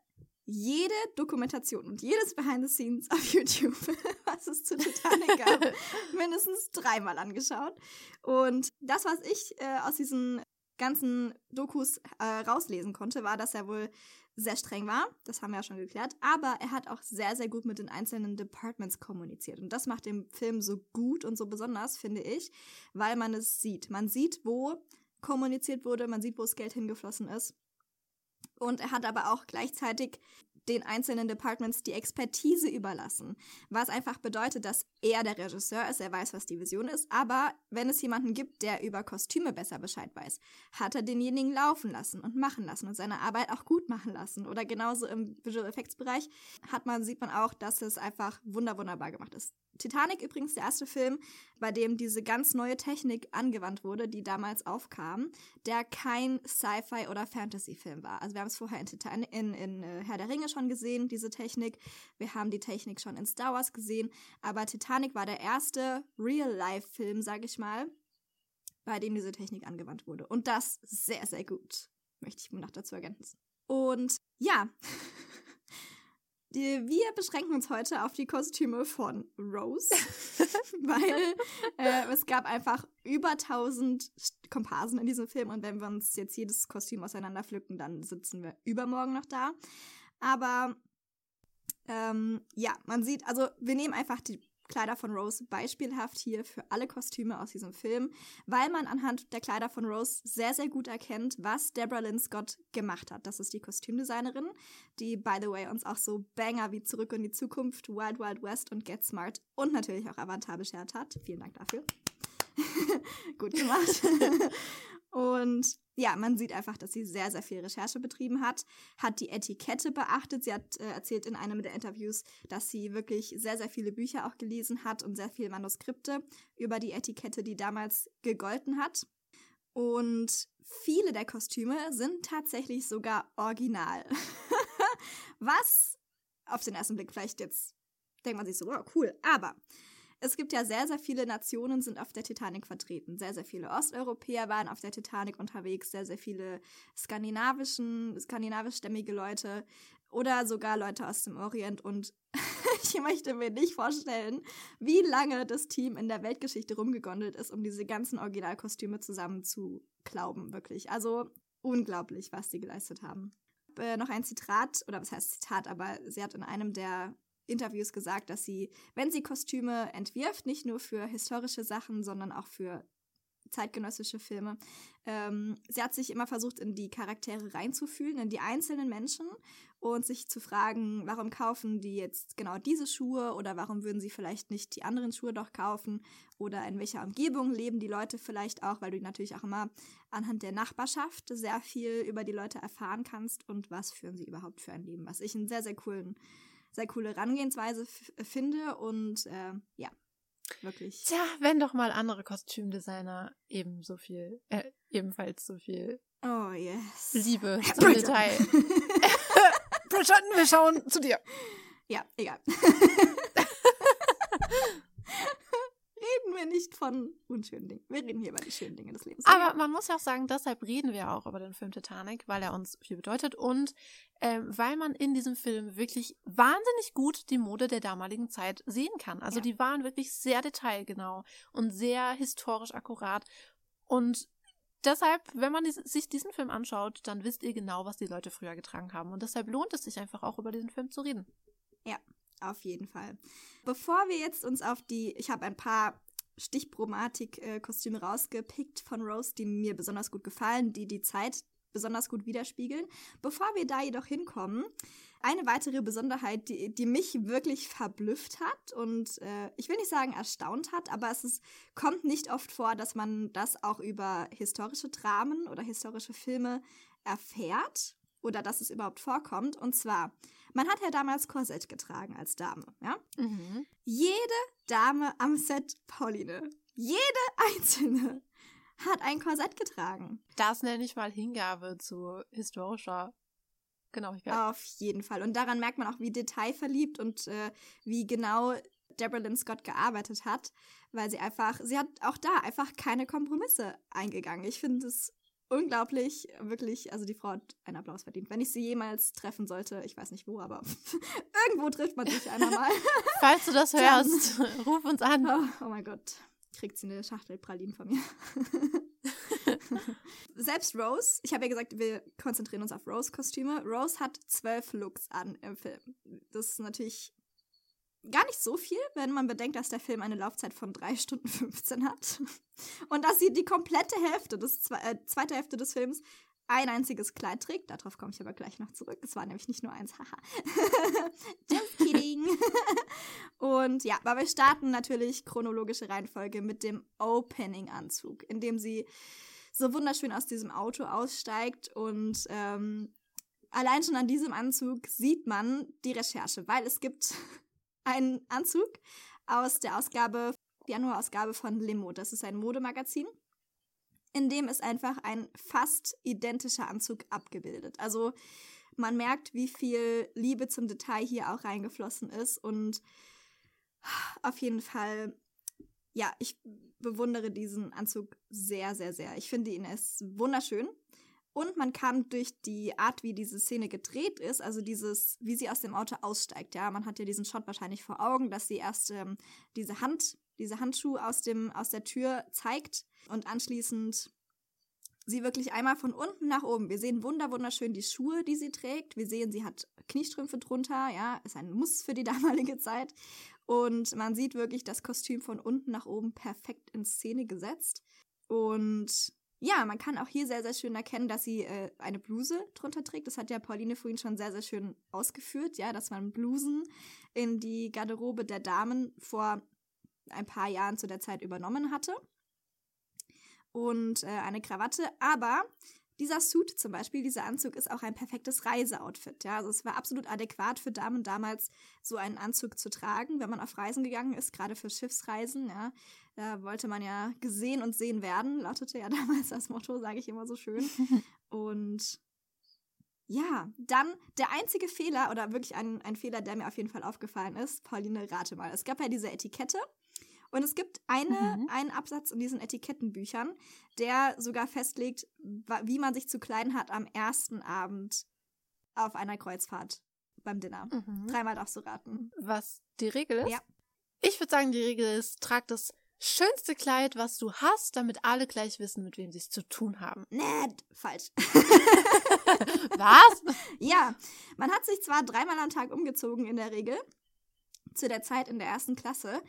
jede Dokumentation und jedes Behind the Scenes auf YouTube, was es zu Titanic gab, mindestens dreimal angeschaut. Und das, was ich äh, aus diesen ganzen Dokus äh, rauslesen konnte, war, dass er wohl sehr streng war. Das haben wir ja schon geklärt. Aber er hat auch sehr, sehr gut mit den einzelnen Departments kommuniziert. Und das macht den Film so gut und so besonders, finde ich, weil man es sieht. Man sieht, wo kommuniziert wurde, man sieht, wo das Geld hingeflossen ist. Und er hat aber auch gleichzeitig den einzelnen Departments die Expertise überlassen, was einfach bedeutet, dass er der Regisseur ist, er weiß, was die Vision ist, aber wenn es jemanden gibt, der über Kostüme besser Bescheid weiß, hat er denjenigen laufen lassen und machen lassen und seine Arbeit auch gut machen lassen. Oder genauso im Visual Effects Bereich hat man, sieht man auch, dass es einfach wunderbar gemacht ist. Titanic übrigens der erste Film, bei dem diese ganz neue Technik angewandt wurde, die damals aufkam, der kein Sci-Fi oder Fantasy-Film war. Also wir haben es vorher in, Titan in, in äh, Herr der Ringe schon gesehen, diese Technik. Wir haben die Technik schon in Star Wars gesehen, aber Titanic war der erste Real-Life-Film, sag ich mal, bei dem diese Technik angewandt wurde. Und das sehr, sehr gut, möchte ich noch dazu ergänzen. Und ja, wir beschränken uns heute auf die Kostüme von Rose, weil äh, es gab einfach über 1000 Komparsen in diesem Film und wenn wir uns jetzt jedes Kostüm auseinanderpflücken, dann sitzen wir übermorgen noch da. Aber ähm, ja, man sieht, also wir nehmen einfach die Kleider von Rose beispielhaft hier für alle Kostüme aus diesem Film, weil man anhand der Kleider von Rose sehr, sehr gut erkennt, was Deborah Lynn Scott gemacht hat. Das ist die Kostümdesignerin, die, by the way, uns auch so Banger wie Zurück in die Zukunft, Wild Wild West und Get Smart und natürlich auch Avatar beschert hat. Vielen Dank dafür. gut gemacht. Und ja, man sieht einfach, dass sie sehr, sehr viel Recherche betrieben hat, hat die Etikette beachtet. Sie hat äh, erzählt in einem der Interviews, dass sie wirklich sehr, sehr viele Bücher auch gelesen hat und sehr viele Manuskripte über die Etikette, die damals gegolten hat. Und viele der Kostüme sind tatsächlich sogar original. Was auf den ersten Blick vielleicht jetzt denkt man sich so, wow, cool. Aber es gibt ja sehr, sehr viele Nationen sind auf der Titanic vertreten. Sehr, sehr viele Osteuropäer waren auf der Titanic unterwegs, sehr, sehr viele skandinavischen, skandinavischstämmige Leute oder sogar Leute aus dem Orient. Und ich möchte mir nicht vorstellen, wie lange das Team in der Weltgeschichte rumgegondelt ist, um diese ganzen Originalkostüme zusammen zu glauben, wirklich. Also unglaublich, was die geleistet haben. Äh, noch ein Zitat, oder was heißt Zitat, aber sie hat in einem der Interviews gesagt, dass sie, wenn sie Kostüme entwirft, nicht nur für historische Sachen, sondern auch für zeitgenössische Filme. Ähm, sie hat sich immer versucht, in die Charaktere reinzufühlen, in die einzelnen Menschen und sich zu fragen, warum kaufen die jetzt genau diese Schuhe oder warum würden sie vielleicht nicht die anderen Schuhe doch kaufen oder in welcher Umgebung leben die Leute vielleicht auch, weil du natürlich auch immer anhand der Nachbarschaft sehr viel über die Leute erfahren kannst und was führen sie überhaupt für ein Leben, was ich einen sehr, sehr coolen sehr coole Herangehensweise finde und äh, ja, wirklich. Tja, wenn doch mal andere Kostümdesigner ebenso viel, äh, ebenfalls so viel oh, yes. Liebe zum Detail. Bridgerton, wir schauen zu dir. Ja, egal reden wir nicht von unschönen Dingen. Wir reden hier über die schönen Dinge des Lebens. Aber man muss ja auch sagen, deshalb reden wir auch über den Film Titanic, weil er uns viel bedeutet und äh, weil man in diesem Film wirklich wahnsinnig gut die Mode der damaligen Zeit sehen kann. Also ja. die waren wirklich sehr detailgenau und sehr historisch akkurat. Und deshalb, wenn man sich diesen Film anschaut, dann wisst ihr genau, was die Leute früher getragen haben. Und deshalb lohnt es sich einfach auch über diesen Film zu reden. Ja, auf jeden Fall. Bevor wir jetzt uns auf die, ich habe ein paar Stichpromatik-Kostüme rausgepickt von Rose, die mir besonders gut gefallen, die die Zeit besonders gut widerspiegeln. Bevor wir da jedoch hinkommen, eine weitere Besonderheit, die, die mich wirklich verblüfft hat und äh, ich will nicht sagen erstaunt hat, aber es ist, kommt nicht oft vor, dass man das auch über historische Dramen oder historische Filme erfährt oder dass es überhaupt vorkommt. Und zwar, man hat ja damals Korsett getragen als Dame, ja? Mhm. Jede Dame am Set Pauline, jede einzelne hat ein Korsett getragen. Das nenne ich mal Hingabe zu historischer Genauigkeit. Auf jeden Fall. Und daran merkt man auch, wie detailverliebt und äh, wie genau Deborah Lynn Scott gearbeitet hat, weil sie einfach, sie hat auch da einfach keine Kompromisse eingegangen. Ich finde es unglaublich, wirklich, also die Frau hat einen Applaus verdient. Wenn ich sie jemals treffen sollte, ich weiß nicht wo, aber irgendwo trifft man sich einmal mal. Falls du das hörst, ruf uns an. Oh, oh mein Gott, kriegt sie eine Schachtel Pralinen von mir. Selbst Rose, ich habe ja gesagt, wir konzentrieren uns auf Rose-Kostüme. Rose hat zwölf Looks an im Film. Das ist natürlich gar nicht so viel, wenn man bedenkt, dass der Film eine Laufzeit von 3 Stunden 15 hat. Und dass sie die komplette Hälfte, des, äh, zweite Hälfte des Films, ein einziges Kleid trägt. Darauf komme ich aber gleich noch zurück. Es war nämlich nicht nur eins, haha. Just kidding. Und ja, aber wir starten natürlich chronologische Reihenfolge mit dem Opening-Anzug, in dem sie so wunderschön aus diesem Auto aussteigt und ähm, allein schon an diesem Anzug sieht man die Recherche, weil es gibt einen Anzug aus der Ausgabe, Januarausgabe von Limo. Das ist ein Modemagazin, in dem ist einfach ein fast identischer Anzug abgebildet. Also man merkt, wie viel Liebe zum Detail hier auch reingeflossen ist und auf jeden Fall, ja, ich bewundere diesen Anzug sehr, sehr, sehr. Ich finde ihn ist wunderschön. Und man kann durch die Art, wie diese Szene gedreht ist, also dieses, wie sie aus dem Auto aussteigt, ja, man hat ja diesen Shot wahrscheinlich vor Augen, dass sie erst ähm, diese Hand, diese Handschuh aus dem, aus der Tür zeigt und anschließend sie wirklich einmal von unten nach oben. Wir sehen wunder wunderschön die Schuhe, die sie trägt. Wir sehen, sie hat Kniestrümpfe drunter, ja, ist ein Muss für die damalige Zeit. Und man sieht wirklich das Kostüm von unten nach oben perfekt in Szene gesetzt. Und ja, man kann auch hier sehr, sehr schön erkennen, dass sie äh, eine Bluse drunter trägt. Das hat ja Pauline vorhin schon sehr, sehr schön ausgeführt, ja, dass man Blusen in die Garderobe der Damen vor ein paar Jahren zu der Zeit übernommen hatte. Und äh, eine Krawatte. Aber dieser Suit zum Beispiel, dieser Anzug ist auch ein perfektes Reiseoutfit. Ja, also es war absolut adäquat für Damen damals, so einen Anzug zu tragen, wenn man auf Reisen gegangen ist, gerade für Schiffsreisen. Ja, da wollte man ja gesehen und sehen werden, lautete ja damals das Motto, sage ich immer so schön. Und ja, dann der einzige Fehler oder wirklich ein, ein Fehler, der mir auf jeden Fall aufgefallen ist, Pauline, rate mal. Es gab ja diese Etikette und es gibt eine, mhm. einen Absatz in diesen Etikettenbüchern, der sogar festlegt, wie man sich zu kleiden hat am ersten Abend auf einer Kreuzfahrt beim Dinner. Mhm. Dreimal darfst du raten. Was die Regel ist? Ja. Ich würde sagen, die Regel ist, trag das schönste Kleid, was du hast, damit alle gleich wissen, mit wem sie es zu tun haben. Nett, falsch. was? Ja, man hat sich zwar dreimal am Tag umgezogen in der Regel, zu der Zeit in der ersten Klasse,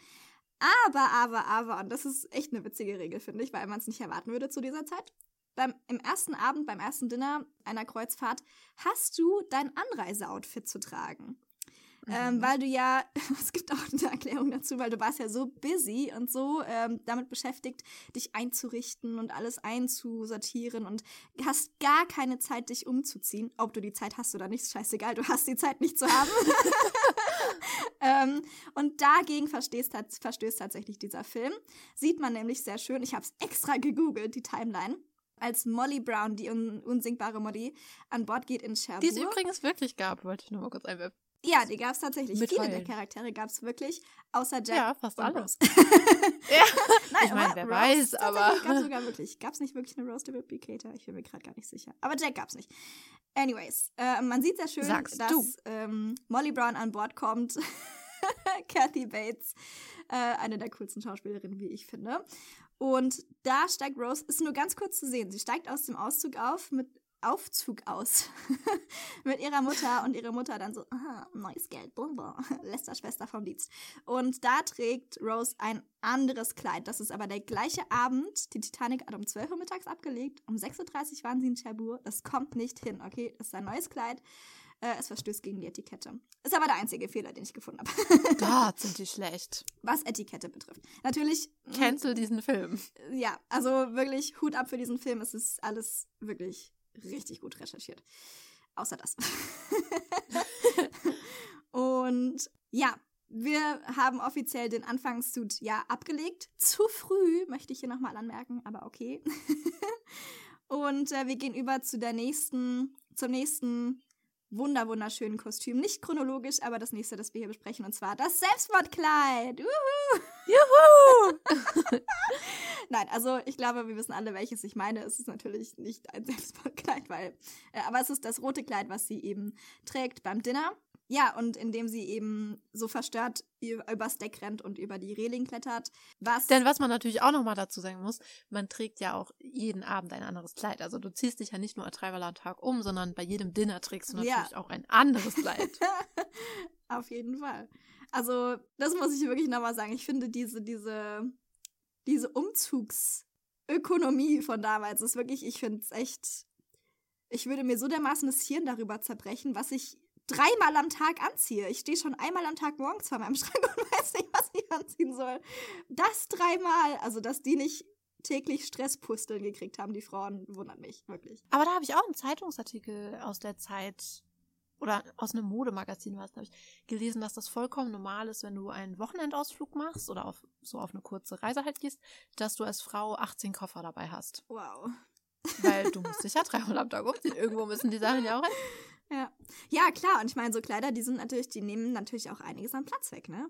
aber, aber, aber, und das ist echt eine witzige Regel, finde ich, weil man es nicht erwarten würde zu dieser Zeit. Beim, Im ersten Abend, beim ersten Dinner einer Kreuzfahrt, hast du dein Anreiseoutfit zu tragen. Ähm, mhm. weil du ja, es gibt auch eine Erklärung dazu, weil du warst ja so busy und so ähm, damit beschäftigt, dich einzurichten und alles einzusortieren und hast gar keine Zeit, dich umzuziehen. Ob du die Zeit hast oder nicht, ist scheißegal, du hast die Zeit nicht zu haben. ähm, und dagegen verstößt, verstößt tatsächlich dieser Film. Sieht man nämlich sehr schön, ich habe es extra gegoogelt, die Timeline als Molly Brown, die un unsinkbare Molly, an Bord geht in Cherbourg. Die es übrigens wirklich gab, wollte ich nur mal kurz einwerfen. Ja, die gab es tatsächlich. Mit Viele Heulen. der Charaktere gab es wirklich, außer Jack. Ja, fast alle. Rose. ja. Nein, ich meine, wer Rose weiß, aber. Gab sogar wirklich. Gab es nicht wirklich eine Rose Replicator? Ich bin mir gerade gar nicht sicher. Aber Jack gab es nicht. Anyways, äh, man sieht sehr schön, Sagst dass ähm, Molly Brown an Bord kommt. Kathy Bates, äh, eine der coolsten Schauspielerinnen, wie ich finde. Und da steigt Rose, ist nur ganz kurz zu sehen. Sie steigt aus dem Auszug auf mit Aufzug aus mit ihrer Mutter und ihre Mutter dann so, aha, neues Geld, blablabla, lässt der Schwester vom Dienst. Und da trägt Rose ein anderes Kleid. Das ist aber der gleiche Abend. Die Titanic hat um 12 Uhr mittags abgelegt. Um 6.30 Uhr waren sie in Cherbourg. Das kommt nicht hin, okay? Das ist ein neues Kleid. Äh, es verstößt gegen die Etikette. Ist aber der einzige Fehler, den ich gefunden habe. Gott, sind die schlecht. Was Etikette betrifft. Natürlich. Cancel diesen Film. Ja, also wirklich Hut ab für diesen Film. Es ist alles wirklich richtig gut recherchiert. Außer das. Und ja, wir haben offiziell den Anfangssuit ja abgelegt. Zu früh, möchte ich hier nochmal anmerken, aber okay. Und äh, wir gehen über zu der nächsten, zum nächsten wunder wunderschönen Kostüm. Nicht chronologisch, aber das nächste, das wir hier besprechen, und zwar das Selbstmordkleid. Juhu! Juhu! Nein, also ich glaube, wir wissen alle, welches ich meine. Es ist natürlich nicht ein Selbstmordkleid, weil, äh, aber es ist das rote Kleid, was sie eben trägt beim Dinner. Ja, und indem sie eben so verstört übers Deck rennt und über die Reling klettert. Was Denn was man natürlich auch nochmal dazu sagen muss, man trägt ja auch jeden Abend ein anderes Kleid. Also du ziehst dich ja nicht nur dreimal am Tag um, sondern bei jedem Dinner trägst du natürlich ja. auch ein anderes Kleid. Auf jeden Fall. Also, das muss ich wirklich nochmal sagen. Ich finde diese, diese, diese Umzugsökonomie von damals ist wirklich, ich finde es echt. Ich würde mir so dermaßen das Hirn darüber zerbrechen, was ich dreimal am Tag anziehe. Ich stehe schon einmal am Tag morgens vor meinem Schrank und weiß nicht, was ich anziehen soll. Das dreimal. Also, dass die nicht täglich Stresspusteln gekriegt haben, die Frauen, wundert mich wirklich. Aber da habe ich auch einen Zeitungsartikel aus der Zeit oder aus einem Modemagazin was, habe ich gelesen, dass das vollkommen normal ist, wenn du einen Wochenendausflug machst oder auf, so auf eine kurze Reise halt gehst, dass du als Frau 18 Koffer dabei hast. Wow. Weil du musst dich ja dreimal am Tag umziehen. Irgendwo müssen die Sachen ja auch hin. Ja. Ja, klar. Und ich meine, so Kleider, die sind natürlich, die nehmen natürlich auch einiges an Platz weg, ne?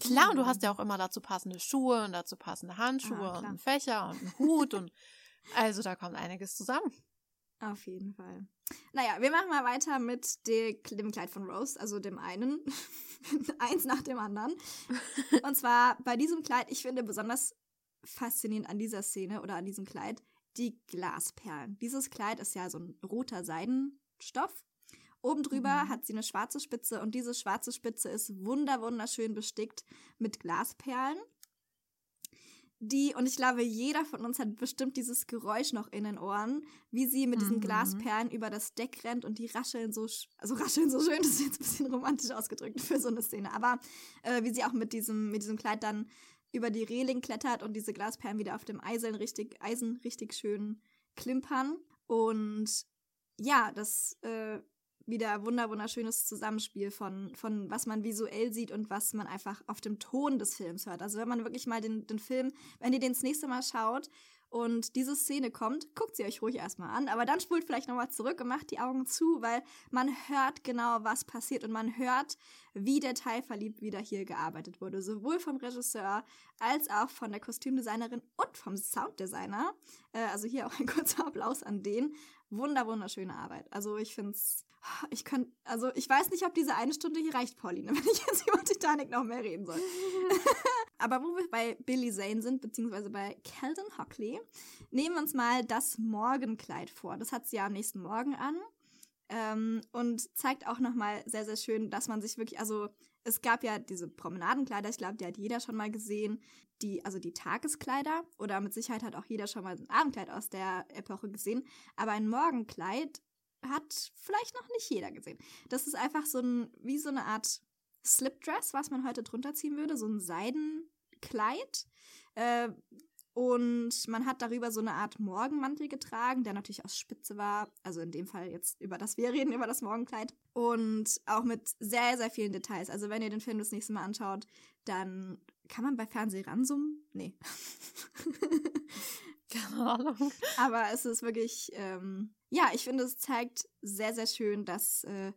Klar, und du hast ja auch immer dazu passende Schuhe und dazu passende Handschuhe ah, und einen Fächer und einen Hut und also da kommt einiges zusammen. Auf jeden Fall. Naja, wir machen mal weiter mit de, dem Kleid von Rose, also dem einen. Eins nach dem anderen. Und zwar bei diesem Kleid, ich finde besonders faszinierend an dieser Szene oder an diesem Kleid, die Glasperlen. Dieses Kleid ist ja so ein roter Seiden, Stoff. Oben drüber mhm. hat sie eine schwarze Spitze und diese schwarze Spitze ist wunder wunderschön bestickt mit Glasperlen. Die, und ich glaube, jeder von uns hat bestimmt dieses Geräusch noch in den Ohren, wie sie mit diesen mhm. Glasperlen über das Deck rennt und die rascheln so, also rascheln so schön, das ist jetzt ein bisschen romantisch ausgedrückt für so eine Szene, aber äh, wie sie auch mit diesem, mit diesem Kleid dann über die Reling klettert und diese Glasperlen wieder auf dem Eisen richtig, Eisen richtig schön klimpern. Und ja, das äh, wieder wunder wunderschönes Zusammenspiel von, von was man visuell sieht und was man einfach auf dem Ton des Films hört. Also wenn man wirklich mal den, den Film, wenn ihr den das nächste Mal schaut und diese Szene kommt, guckt sie euch ruhig erstmal an, aber dann spult vielleicht nochmal zurück und macht die Augen zu, weil man hört genau, was passiert und man hört, wie detailverliebt wieder hier gearbeitet wurde. Sowohl vom Regisseur als auch von der Kostümdesignerin und vom Sounddesigner. Äh, also hier auch ein kurzer Applaus an den wunder wunderschöne Arbeit. Also ich finde es, ich könnte, also ich weiß nicht, ob diese eine Stunde hier reicht, Pauline, wenn ich jetzt über Titanic noch mehr reden soll. Aber wo wir bei Billy Zane sind, beziehungsweise bei Kelden Hockley, nehmen wir uns mal das Morgenkleid vor. Das hat sie ja am nächsten Morgen an. Ähm, und zeigt auch nochmal sehr, sehr schön, dass man sich wirklich, also es gab ja diese Promenadenkleider, ich glaube, die hat jeder schon mal gesehen, die, also die Tageskleider oder mit Sicherheit hat auch jeder schon mal ein Abendkleid aus der Epoche gesehen, aber ein Morgenkleid hat vielleicht noch nicht jeder gesehen. Das ist einfach so ein, wie so eine Art Slipdress, was man heute drunter ziehen würde, so ein Seidenkleid. Äh, und man hat darüber so eine Art Morgenmantel getragen, der natürlich aus Spitze war. Also in dem Fall jetzt über das wir reden, über das Morgenkleid. Und auch mit sehr, sehr vielen Details. Also wenn ihr den Film das nächste Mal anschaut, dann kann man bei Fernsehen ransummen? Nee. Keine Ahnung. Aber es ist wirklich, ähm, ja, ich finde, es zeigt sehr, sehr schön, dass äh,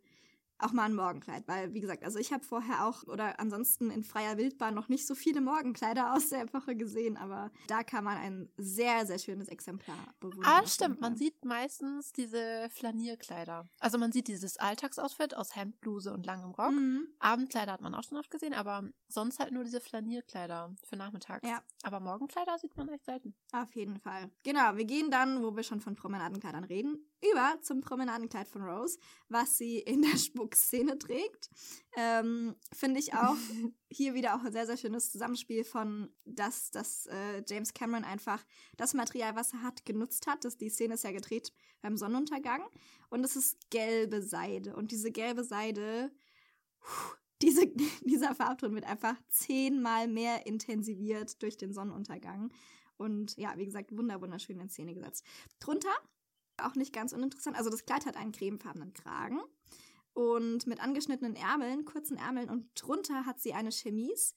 auch mal ein Morgenkleid, weil wie gesagt, also ich habe vorher auch oder ansonsten in freier Wildbahn noch nicht so viele Morgenkleider aus der Epoche gesehen, aber da kann man ein sehr, sehr schönes Exemplar bewundern. Ah, stimmt, man sieht meistens diese Flanierkleider. Also man sieht dieses Alltagsoutfit aus Hemd, Bluse und langem Rock. Mhm. Abendkleider hat man auch schon oft gesehen, aber sonst halt nur diese Flanierkleider für nachmittags. Ja. Aber Morgenkleider sieht man echt selten. Auf jeden Fall. Genau, wir gehen dann, wo wir schon von Promenadenkleidern reden, über zum Promenadenkleid von Rose, was sie in der Spuckszene trägt. Ähm, Finde ich auch hier wieder auch ein sehr, sehr schönes Zusammenspiel von, dass, dass äh, James Cameron einfach das Material, was er hat, genutzt hat. Das, die Szene ist ja gedreht beim Sonnenuntergang und es ist gelbe Seide. Und diese gelbe Seide, diese, dieser Farbton wird einfach zehnmal mehr intensiviert durch den Sonnenuntergang. Und ja, wie gesagt, wunderschön in Szene gesetzt. Drunter auch nicht ganz uninteressant. Also das Kleid hat einen cremefarbenen Kragen und mit angeschnittenen Ärmeln, kurzen Ärmeln und drunter hat sie eine Chemise.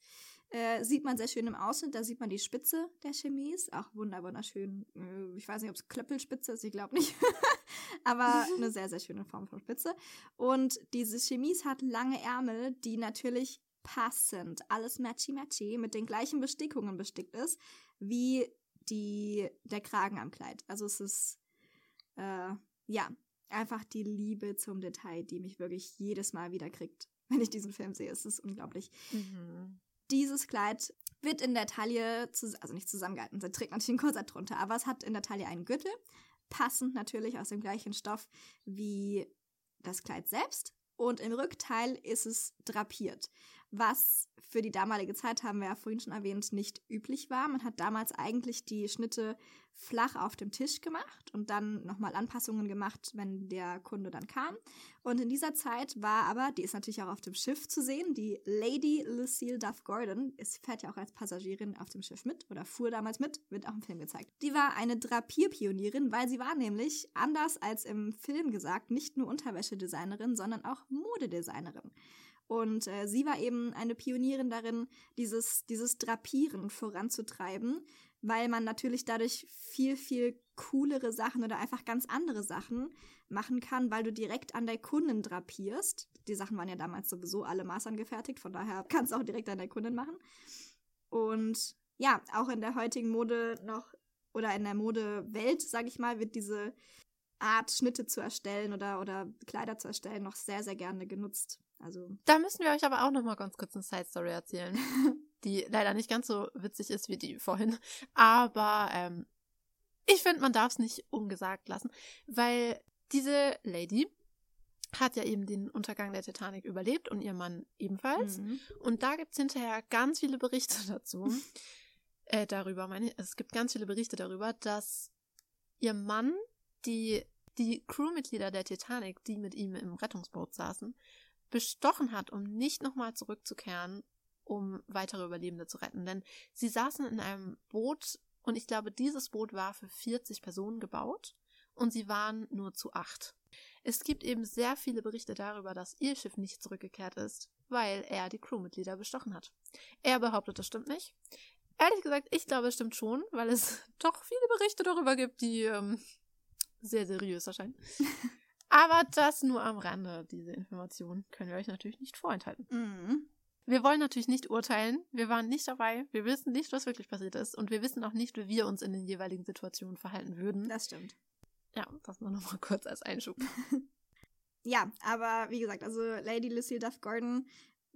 Äh, sieht man sehr schön im Ausschnitt, da sieht man die Spitze der Chemise. Auch wunderschön. Äh, ich weiß nicht, ob es Klöppelspitze ist, ich glaube nicht. Aber eine sehr, sehr schöne Form von Spitze. Und diese Chemise hat lange Ärmel, die natürlich passend, alles matchy-matchy, mit den gleichen Bestickungen bestickt ist, wie die, der Kragen am Kleid. Also es ist äh, ja, einfach die Liebe zum Detail, die mich wirklich jedes Mal wieder kriegt, wenn ich diesen Film sehe. Es ist unglaublich. Mhm. Dieses Kleid wird in der Taille, also nicht zusammengehalten, sie trägt natürlich einen Korsett drunter, aber es hat in der Taille einen Gürtel, passend natürlich aus dem gleichen Stoff wie das Kleid selbst. Und im Rückteil ist es drapiert was für die damalige Zeit, haben wir ja vorhin schon erwähnt, nicht üblich war. Man hat damals eigentlich die Schnitte flach auf dem Tisch gemacht und dann nochmal Anpassungen gemacht, wenn der Kunde dann kam. Und in dieser Zeit war aber, die ist natürlich auch auf dem Schiff zu sehen, die Lady Lucille Duff Gordon, es fährt ja auch als Passagierin auf dem Schiff mit oder fuhr damals mit, wird auch im Film gezeigt. Die war eine Drapierpionierin, weil sie war nämlich, anders als im Film gesagt, nicht nur Unterwäschedesignerin, sondern auch Modedesignerin. Und äh, sie war eben eine Pionierin darin, dieses, dieses Drapieren voranzutreiben, weil man natürlich dadurch viel, viel coolere Sachen oder einfach ganz andere Sachen machen kann, weil du direkt an der Kundin drapierst. Die Sachen waren ja damals sowieso alle maßangefertigt, von daher kannst du auch direkt an der Kundin machen. Und ja, auch in der heutigen Mode noch oder in der Modewelt, sage ich mal, wird diese Art, Schnitte zu erstellen oder, oder Kleider zu erstellen, noch sehr, sehr gerne genutzt. Also. Da müssen wir euch aber auch noch mal ganz kurz eine Side Story erzählen, die leider nicht ganz so witzig ist wie die vorhin. Aber ähm, ich finde, man darf es nicht ungesagt lassen, weil diese Lady hat ja eben den Untergang der Titanic überlebt und ihr Mann ebenfalls. Mhm. Und da gibt es hinterher ganz viele Berichte dazu. äh, darüber, meine ich, es gibt ganz viele Berichte darüber, dass ihr Mann die, die Crewmitglieder der Titanic, die mit ihm im Rettungsboot saßen, bestochen hat, um nicht nochmal zurückzukehren, um weitere Überlebende zu retten. Denn sie saßen in einem Boot und ich glaube, dieses Boot war für 40 Personen gebaut und sie waren nur zu acht. Es gibt eben sehr viele Berichte darüber, dass ihr Schiff nicht zurückgekehrt ist, weil er die Crewmitglieder bestochen hat. Er behauptet, das stimmt nicht. Ehrlich gesagt, ich glaube, es stimmt schon, weil es doch viele Berichte darüber gibt, die ähm, sehr seriös erscheinen. Aber das nur am Rande, diese Information können wir euch natürlich nicht vorenthalten. Mhm. Wir wollen natürlich nicht urteilen. Wir waren nicht dabei. Wir wissen nicht, was wirklich passiert ist. Und wir wissen auch nicht, wie wir uns in den jeweiligen Situationen verhalten würden. Das stimmt. Ja, das nur noch mal kurz als Einschub. ja, aber wie gesagt, also Lady Lucille Duff Gordon,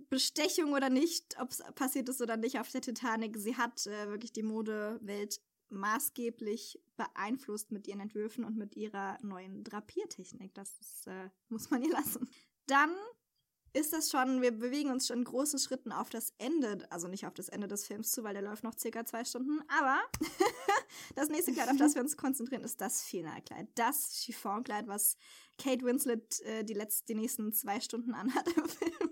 Bestechung oder nicht, ob es passiert ist oder nicht auf der Titanic, sie hat äh, wirklich die Modewelt maßgeblich beeinflusst mit ihren Entwürfen und mit ihrer neuen Drapiertechnik. Das ist, äh, muss man ihr lassen. Dann ist das schon, wir bewegen uns schon in großen Schritten auf das Ende, also nicht auf das Ende des Films zu, weil der läuft noch circa zwei Stunden, aber das nächste Kleid, auf das wir uns konzentrieren, ist das Finalkleid. Das Chiffonkleid, was Kate Winslet äh, die, letzten, die nächsten zwei Stunden anhat im Film.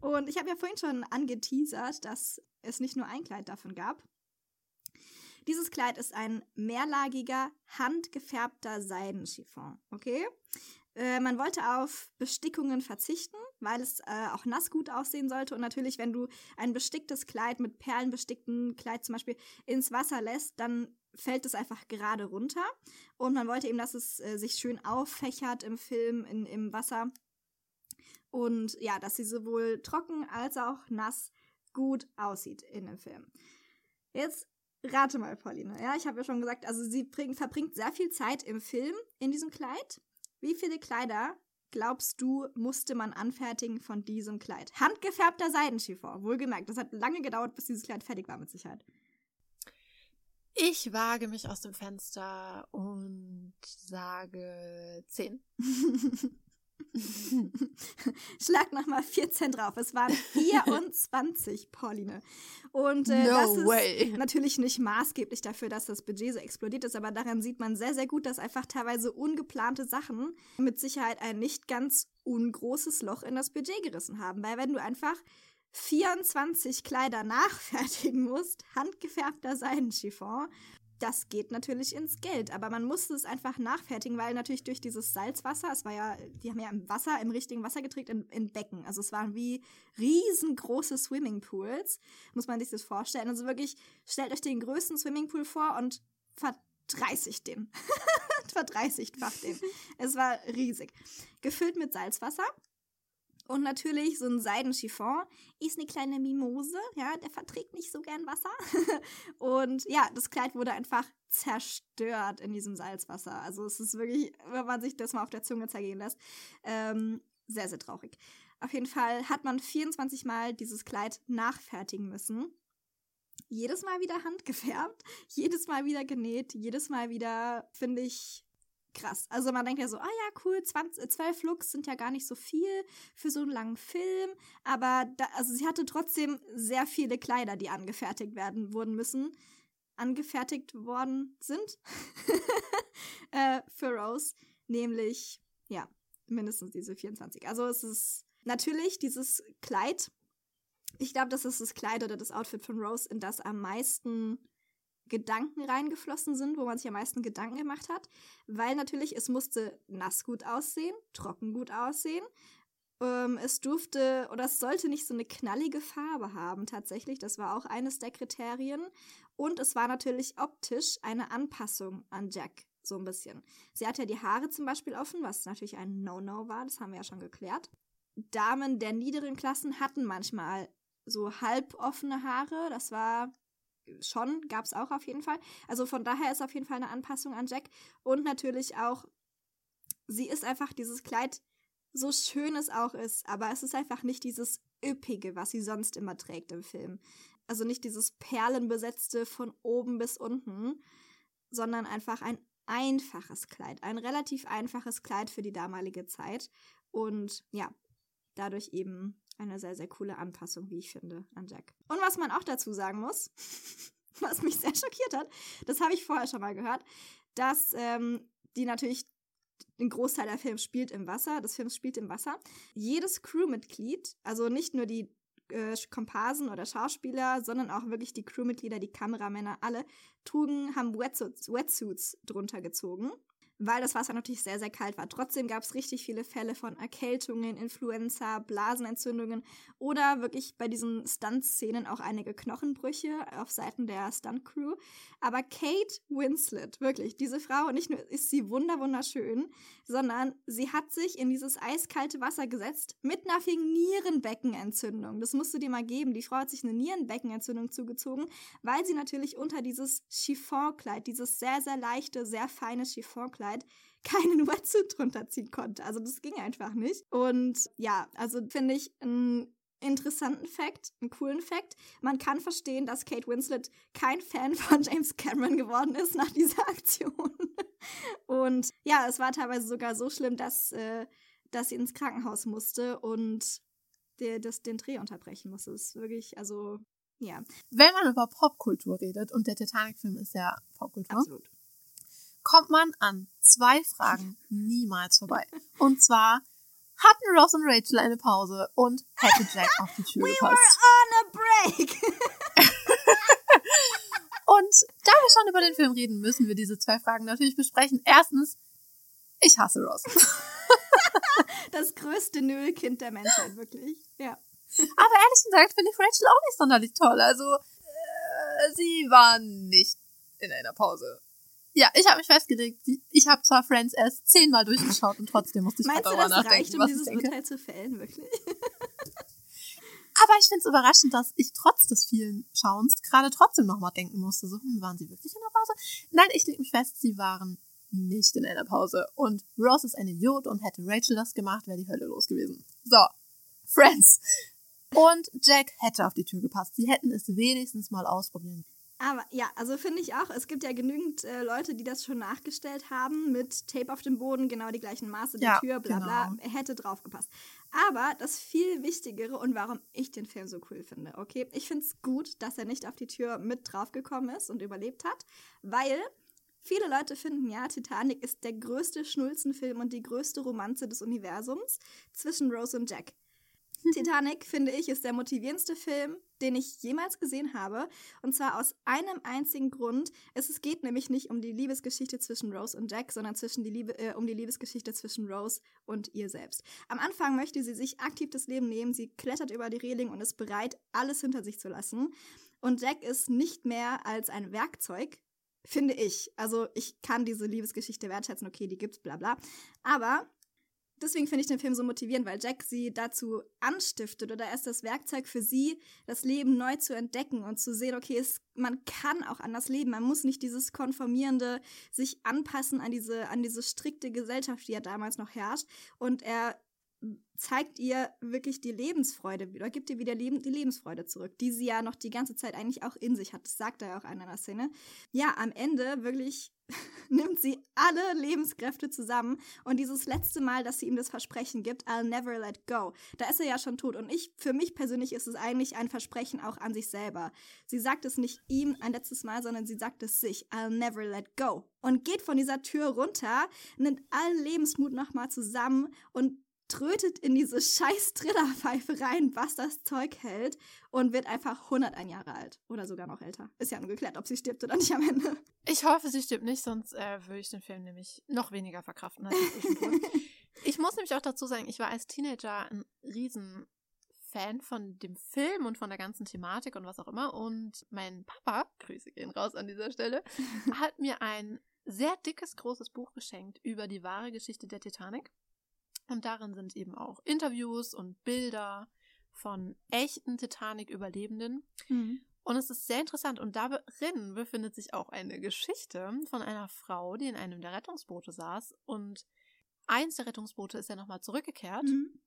Und ich habe ja vorhin schon angeteasert, dass es nicht nur ein Kleid davon gab. Dieses Kleid ist ein mehrlagiger, handgefärbter Seidenchiffon. Okay? Äh, man wollte auf Bestickungen verzichten, weil es äh, auch nass gut aussehen sollte. Und natürlich, wenn du ein besticktes Kleid mit perlenbestickten Kleid zum Beispiel ins Wasser lässt, dann fällt es einfach gerade runter. Und man wollte eben, dass es äh, sich schön auffächert im Film, in, im Wasser. Und ja, dass sie sowohl trocken als auch nass gut aussieht in dem Film. Jetzt rate mal, Pauline. Ja, ich habe ja schon gesagt, also sie bring, verbringt sehr viel Zeit im Film in diesem Kleid. Wie viele Kleider glaubst du, musste man anfertigen von diesem Kleid? Handgefärbter Seidenchiffon, wohlgemerkt. Das hat lange gedauert, bis dieses Kleid fertig war, mit Sicherheit. Ich wage mich aus dem Fenster und sage 10. Schlag nochmal 14 drauf. Es waren 24, Pauline. Und äh, no das ist way. natürlich nicht maßgeblich dafür, dass das Budget so explodiert ist, aber daran sieht man sehr, sehr gut, dass einfach teilweise ungeplante Sachen mit Sicherheit ein nicht ganz ungroßes Loch in das Budget gerissen haben. Weil wenn du einfach 24 Kleider nachfertigen musst, handgefärbter Seidenchiffon, das geht natürlich ins Geld, aber man musste es einfach nachfertigen, weil natürlich durch dieses Salzwasser, es war ja, die haben ja im Wasser, im richtigen Wasser geträgt, in, in Becken. Also es waren wie riesengroße Swimmingpools, muss man sich das vorstellen. Also wirklich, stellt euch den größten Swimmingpool vor und verdreißigt den. verdreißigfacht den. es war riesig. Gefüllt mit Salzwasser und natürlich so ein Seidenchiffon ist eine kleine Mimose, ja, der verträgt nicht so gern Wasser. und ja, das Kleid wurde einfach zerstört in diesem Salzwasser. Also es ist wirklich, wenn man sich das mal auf der Zunge zergehen lässt, ähm, sehr, sehr traurig. Auf jeden Fall hat man 24 Mal dieses Kleid nachfertigen müssen. Jedes Mal wieder handgefärbt, jedes Mal wieder genäht, jedes Mal wieder, finde ich, krass. Also man denkt ja so, ah ja, cool, 20, 12 Looks sind ja gar nicht so viel für so einen langen Film. Aber da, also sie hatte trotzdem sehr viele Kleider, die angefertigt werden wurden müssen. Angefertigt worden sind äh, für Rose. Nämlich, ja, mindestens diese 24. Also es ist natürlich dieses Kleid. Ich glaube, das ist das Kleid oder das Outfit von Rose, in das am meisten Gedanken reingeflossen sind, wo man sich am meisten Gedanken gemacht hat, weil natürlich es musste nass gut aussehen, trocken gut aussehen. Ähm, es durfte oder es sollte nicht so eine knallige Farbe haben tatsächlich, das war auch eines der Kriterien. Und es war natürlich optisch eine Anpassung an Jack, so ein bisschen. Sie hat ja die Haare zum Beispiel offen, was natürlich ein No-No war, das haben wir ja schon geklärt. Damen der niederen Klassen hatten manchmal so halboffene Haare, das war schon, gab es auch auf jeden Fall. Also von daher ist auf jeden Fall eine Anpassung an Jack. Und natürlich auch, sie ist einfach dieses Kleid, so schön es auch ist, aber es ist einfach nicht dieses Üppige, was sie sonst immer trägt im Film. Also nicht dieses Perlenbesetzte von oben bis unten, sondern einfach ein einfaches Kleid. Ein relativ einfaches Kleid für die damalige Zeit. Und ja, dadurch eben eine sehr, sehr coole Anpassung, wie ich finde, an Jack. Und was man auch dazu sagen muss, was mich sehr schockiert hat, das habe ich vorher schon mal gehört, dass ähm, die natürlich ein Großteil der Film spielt im Wasser, des Films spielt im Wasser. Jedes Crewmitglied, also nicht nur die äh, Komparsen oder Schauspieler, sondern auch wirklich die Crewmitglieder, die Kameramänner, alle trugen, haben Wetsuits, Wetsuits drunter gezogen weil das Wasser natürlich sehr, sehr kalt war. Trotzdem gab es richtig viele Fälle von Erkältungen, Influenza, Blasenentzündungen oder wirklich bei diesen Stunt-Szenen auch einige Knochenbrüche auf Seiten der Stunt-Crew. Aber Kate Winslet, wirklich, diese Frau, nicht nur ist sie wunderschön, sondern sie hat sich in dieses eiskalte Wasser gesetzt mit einer Nierenbeckenentzündung. Das musst du dir mal geben. Die Frau hat sich eine Nierenbeckenentzündung zugezogen, weil sie natürlich unter dieses Chiffonkleid, dieses sehr, sehr leichte, sehr feine Chiffonkleid Kleid keinen Wetsuit drunter ziehen konnte. Also das ging einfach nicht. Und ja, also finde ich einen interessanten Fact, einen coolen Fact. Man kann verstehen, dass Kate Winslet kein Fan von James Cameron geworden ist nach dieser Aktion. Und ja, es war teilweise sogar so schlimm, dass, äh, dass sie ins Krankenhaus musste und der, das, den Dreh unterbrechen musste. Das ist wirklich, also, ja. Wenn man über Popkultur redet, und der Titanic-Film ist ja Popkultur. Absolut kommt man an zwei Fragen niemals vorbei. Und zwar, hatten Ross und Rachel eine Pause und hätte Jack auf die Tür We gepasst? We were on a break! und da wir schon über den Film reden, müssen wir diese zwei Fragen natürlich besprechen. Erstens, ich hasse Ross. das größte Nullkind der Menschheit, wirklich. Ja. Aber ehrlich gesagt finde ich Rachel auch nicht sonderlich toll. Also, äh, sie war nicht in einer Pause. Ja, ich habe mich festgelegt. Ich habe zwar Friends erst zehnmal durchgeschaut und trotzdem musste ich Meinst du, das reicht, um dieses Urteil zu fällen, wirklich? Aber ich finde es überraschend, dass ich trotz des vielen Schauens gerade trotzdem nochmal denken musste, so, hm, waren sie wirklich in der Pause? Nein, ich lege mich fest, sie waren nicht in einer Pause. Und Ross ist ein Idiot und hätte Rachel das gemacht, wäre die Hölle los gewesen. So, Friends. Und Jack hätte auf die Tür gepasst. Sie hätten es wenigstens mal ausprobieren aber ja, also finde ich auch, es gibt ja genügend äh, Leute, die das schon nachgestellt haben mit Tape auf dem Boden, genau die gleichen Maße der ja, Tür, bla bla, genau. hätte draufgepasst. Aber das viel Wichtigere und warum ich den Film so cool finde, okay, ich finde es gut, dass er nicht auf die Tür mit draufgekommen ist und überlebt hat, weil viele Leute finden ja, Titanic ist der größte Schnulzenfilm und die größte Romanze des Universums zwischen Rose und Jack. Titanic, finde ich, ist der motivierendste Film, den ich jemals gesehen habe. Und zwar aus einem einzigen Grund. Es, geht nämlich nicht um die Liebesgeschichte zwischen Rose und Jack, sondern zwischen die Liebe, äh, um die Liebesgeschichte zwischen Rose und ihr selbst. Am Anfang möchte sie sich aktiv das Leben nehmen. Sie klettert über die Reling und ist bereit, alles hinter sich zu lassen. Und Jack ist nicht mehr als ein Werkzeug, finde ich. Also ich kann diese Liebesgeschichte wertschätzen, okay, die gibt's, bla bla. Aber deswegen finde ich den Film so motivierend, weil Jack sie dazu anstiftet oder er ist das Werkzeug für sie, das Leben neu zu entdecken und zu sehen, okay, es, man kann auch anders leben. Man muss nicht dieses konformierende sich anpassen an diese, an diese strikte Gesellschaft, die ja damals noch herrscht. Und er zeigt ihr wirklich die Lebensfreude oder gibt ihr wieder die Lebensfreude zurück, die sie ja noch die ganze Zeit eigentlich auch in sich hat. Das sagt er ja auch in einer Szene. Ja, am Ende wirklich nimmt sie alle Lebenskräfte zusammen und dieses letzte Mal, dass sie ihm das Versprechen gibt, I'll never let go, da ist er ja schon tot und ich, für mich persönlich ist es eigentlich ein Versprechen auch an sich selber. Sie sagt es nicht ihm ein letztes Mal, sondern sie sagt es sich, I'll never let go und geht von dieser Tür runter, nimmt allen Lebensmut nochmal zusammen und trötet in diese scheiß Trillerpfeife rein, was das Zeug hält und wird einfach 101 Jahre alt. Oder sogar noch älter. Ist ja nur geklärt, ob sie stirbt oder nicht am Ende. Ich hoffe, sie stirbt nicht, sonst äh, würde ich den Film nämlich noch weniger verkraften als ich Ich muss nämlich auch dazu sagen, ich war als Teenager ein riesen Fan von dem Film und von der ganzen Thematik und was auch immer. Und mein Papa, Grüße gehen raus an dieser Stelle, hat mir ein sehr dickes, großes Buch geschenkt über die wahre Geschichte der Titanic. Und darin sind eben auch Interviews und Bilder von echten Titanic-Überlebenden. Mhm. Und es ist sehr interessant. Und darin befindet sich auch eine Geschichte von einer Frau, die in einem der Rettungsboote saß. Und eins der Rettungsboote ist ja nochmal zurückgekehrt. Mhm.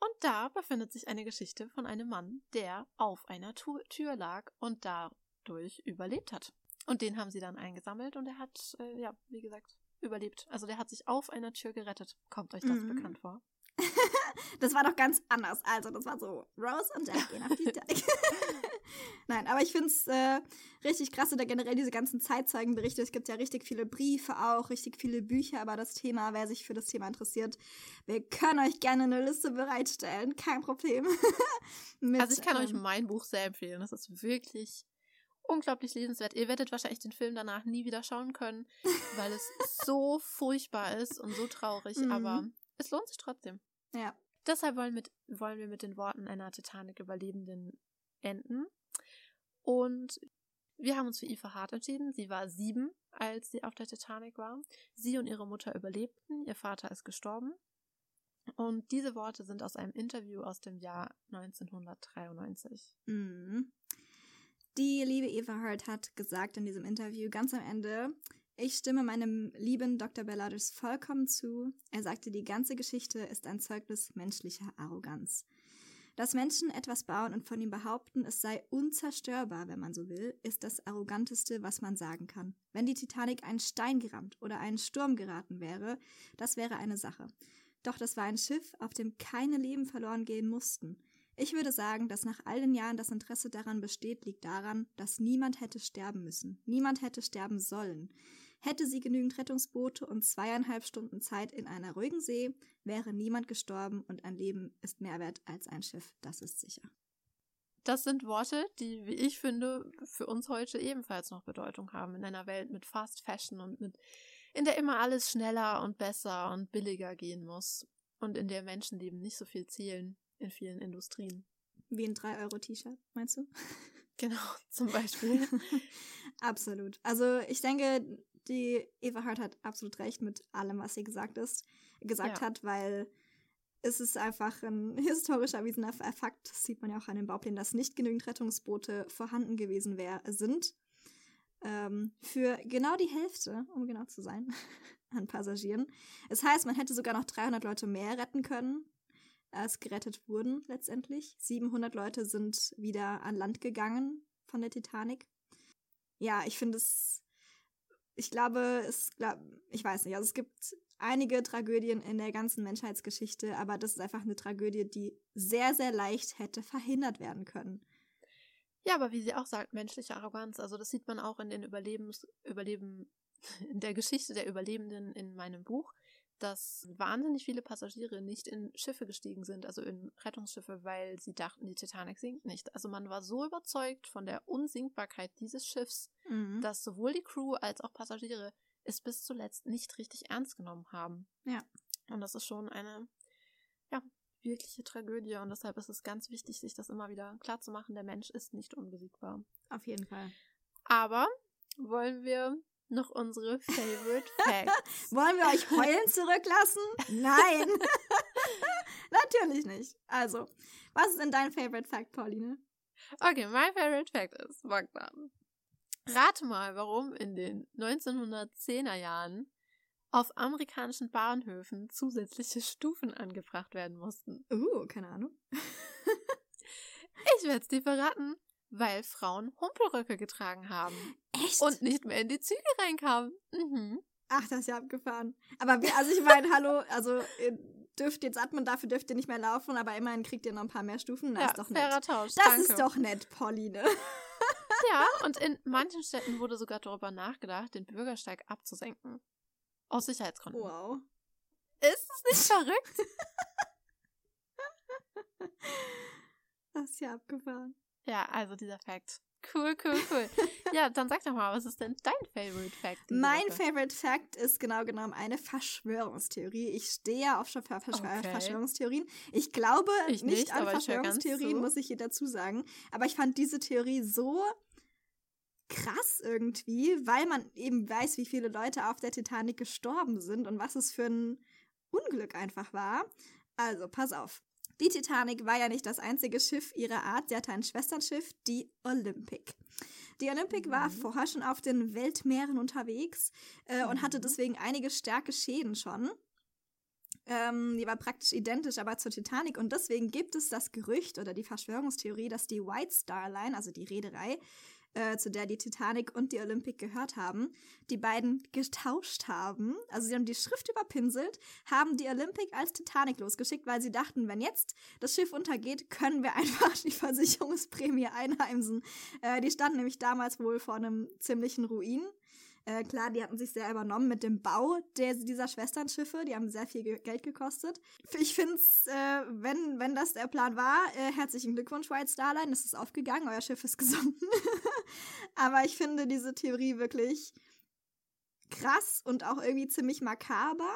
Und da befindet sich eine Geschichte von einem Mann, der auf einer Tür lag und dadurch überlebt hat. Und den haben sie dann eingesammelt und er hat, äh, ja, wie gesagt, überlebt. Also der hat sich auf einer Tür gerettet. Kommt euch das mhm. bekannt vor? das war doch ganz anders. Also, das war so Rose und Jack gehen auf die Titanic. Nein, aber ich finde es äh, richtig krass oder generell diese ganzen Zeitzeugenberichte. Es gibt ja richtig viele Briefe auch, richtig viele Bücher aber das Thema. Wer sich für das Thema interessiert, wir können euch gerne eine Liste bereitstellen. Kein Problem. Mit, also, ich kann ähm, euch mein Buch sehr empfehlen. Das ist wirklich unglaublich lesenswert. Ihr werdet wahrscheinlich den Film danach nie wieder schauen können, weil es so furchtbar ist und so traurig, mhm. aber es lohnt sich trotzdem. Ja. Deshalb wollen, mit, wollen wir mit den Worten einer Titanic-Überlebenden enden. Und wir haben uns für Eva Hart entschieden. Sie war sieben, als sie auf der Titanic war. Sie und ihre Mutter überlebten. Ihr Vater ist gestorben. Und diese Worte sind aus einem Interview aus dem Jahr 1993. Mhm. Die liebe Eva Hart hat gesagt in diesem Interview ganz am Ende, ich stimme meinem lieben Dr. Belladus vollkommen zu. Er sagte, die ganze Geschichte ist ein Zeugnis menschlicher Arroganz. Dass Menschen etwas bauen und von ihm behaupten, es sei unzerstörbar, wenn man so will, ist das Arroganteste, was man sagen kann. Wenn die Titanic einen Stein gerammt oder einen Sturm geraten wäre, das wäre eine Sache. Doch das war ein Schiff, auf dem keine Leben verloren gehen mussten. Ich würde sagen, dass nach all den Jahren das Interesse daran besteht, liegt daran, dass niemand hätte sterben müssen. Niemand hätte sterben sollen. Hätte sie genügend Rettungsboote und zweieinhalb Stunden Zeit in einer ruhigen See, wäre niemand gestorben und ein Leben ist mehr wert als ein Schiff, das ist sicher. Das sind Worte, die, wie ich finde, für uns heute ebenfalls noch Bedeutung haben in einer Welt mit Fast Fashion und mit, in der immer alles schneller und besser und billiger gehen muss und in der Menschenleben nicht so viel zählen in vielen Industrien. Wie ein 3-Euro-T-Shirt, meinst du? Genau, zum Beispiel. Absolut. Also ich denke, die Eva Hart hat absolut recht mit allem, was sie gesagt ist, gesagt Ja. hat, weil es ist einfach ein historisch erwiesener Fakt, das sieht man ja auch an den Bauplänen, dass nicht genügend Rettungsboote vorhanden gewesen wär, sind. Ähm, für genau die Hälfte, um genau zu sein, an Passagieren. Es heißt, man hätte sogar noch 300 Leute mehr retten können, als gerettet wurden letztendlich. 700 Leute sind wieder an Land gegangen von der Titanic. Ja, ich finde es, ich glaube, es, glaub, ich weiß nicht, also es gibt einige Tragödien in der ganzen Menschheitsgeschichte, aber das ist einfach eine Tragödie, die sehr, sehr leicht hätte verhindert werden können. Ja, aber wie sie auch sagt, menschliche Arroganz. Also das sieht man auch in den Überlebens, Überleben, in der Geschichte der Überlebenden in meinem Buch, dass wahnsinnig viele Passagiere nicht in Schiffe gestiegen sind, also in Rettungsschiffe, weil sie dachten, die Titanic sinkt nicht. Also man war so überzeugt von der Unsinkbarkeit dieses Schiffs, Mhm. dass sowohl die Crew als auch Passagiere es bis zuletzt nicht richtig ernst genommen haben. Ja. Und das ist schon eine, ja, wirkliche Tragödie. Und deshalb ist es ganz wichtig, sich das immer wieder klar zu machen. Der Mensch ist nicht unbesiegbar. Auf jeden Fall. Aber wollen wir noch unsere Favorite Facts? Wollen wir euch heulen zurücklassen? Nein. Natürlich nicht. Also, was ist denn dein Favorite Fact, Pauline? Okay, mein Favorite Fact ist, Bogdan. Rate mal, warum in den 1910er Jahren auf amerikanischen Bahnhöfen zusätzliche Stufen angebracht werden mussten. Uh, keine Ahnung. Ich werde es dir verraten, weil Frauen Humpelröcke getragen haben Echt? und nicht mehr in die Züge reinkamen. Mhm. Ach, das ist ja abgefahren. Aber wir, also ich meine, hallo, also ihr dürft jetzt atmen, dafür dürft ihr nicht mehr laufen, aber immerhin kriegt ihr noch ein paar mehr Stufen. Das ja, ist doch nett. Tausch. Das danke. ist doch nett, Pauline. Ja, und in manchen Städten wurde sogar darüber nachgedacht, den Bürgersteig abzusenken. Aus Sicherheitsgründen. Wow. Ist es nicht verrückt? Das ist ja abgefahren. Ja, also dieser Fact. Cool, cool, cool. ja, dann sag doch mal, was ist denn dein Favorite Fact? Mein Woche? Favorite Fact ist genau genommen eine Verschwörungstheorie. Ich stehe ja auf Ver Ver Verschwör Okay. Verschwörungstheorien. Ich glaube Ich nicht, nicht, an ich Verschwörungstheorien, zu. muss ich hier dazu sagen. Aber ich fand diese Theorie so krass irgendwie, weil man eben weiß, wie viele Leute auf der Titanic gestorben sind und was es für ein Unglück einfach war. Also, pass auf. Die Titanic war ja nicht das einzige Schiff ihrer Art. Sie hatte ein Schwesternschiff, die Olympic. Die Olympic war Mhm. vorher schon auf den Weltmeeren unterwegs äh, und hatte Mhm. deswegen einige starke Schäden schon. Ähm, die war praktisch identisch aber zur Titanic und deswegen gibt es das Gerücht oder die Verschwörungstheorie, dass die White Star Line, also die Reederei, äh, zu der die Titanic und die Olympic gehört haben, die beiden getauscht haben. Also sie haben die Schrift überpinselt, haben die Olympic als Titanic losgeschickt, weil sie dachten, wenn jetzt das Schiff untergeht, können wir einfach die Versicherungsprämie einheimsen. Äh, die standen nämlich damals wohl vor einem ziemlichen Ruin. Äh, klar, die hatten sich sehr übernommen mit dem Bau der, dieser Schwesternschiffe. Die haben sehr viel ge Geld gekostet. Ich finde es, äh, wenn, wenn das der Plan war, äh, herzlichen Glückwunsch, White Star Line. Es ist aufgegangen, euer Schiff ist gesunken. Aber ich finde diese Theorie wirklich krass und auch irgendwie ziemlich makaber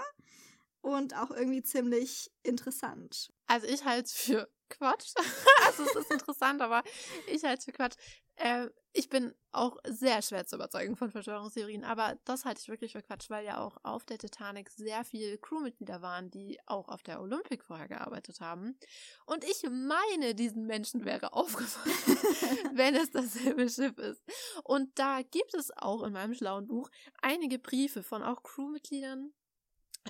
und auch irgendwie ziemlich interessant. Also ich halte es für Quatsch. also es ist interessant, aber ich halte es für Quatsch. Äh, ich bin auch sehr schwer zu überzeugen von Verschwörungstheorien, aber das halte ich wirklich für Quatsch, weil ja auch auf der Titanic sehr viele Crewmitglieder waren, die auch auf der Olympic vorher gearbeitet haben. Und ich meine, diesen Menschen wäre aufgefallen, wenn es dasselbe Schiff ist. Und da gibt es auch in meinem schlauen Buch einige Briefe von auch Crewmitgliedern,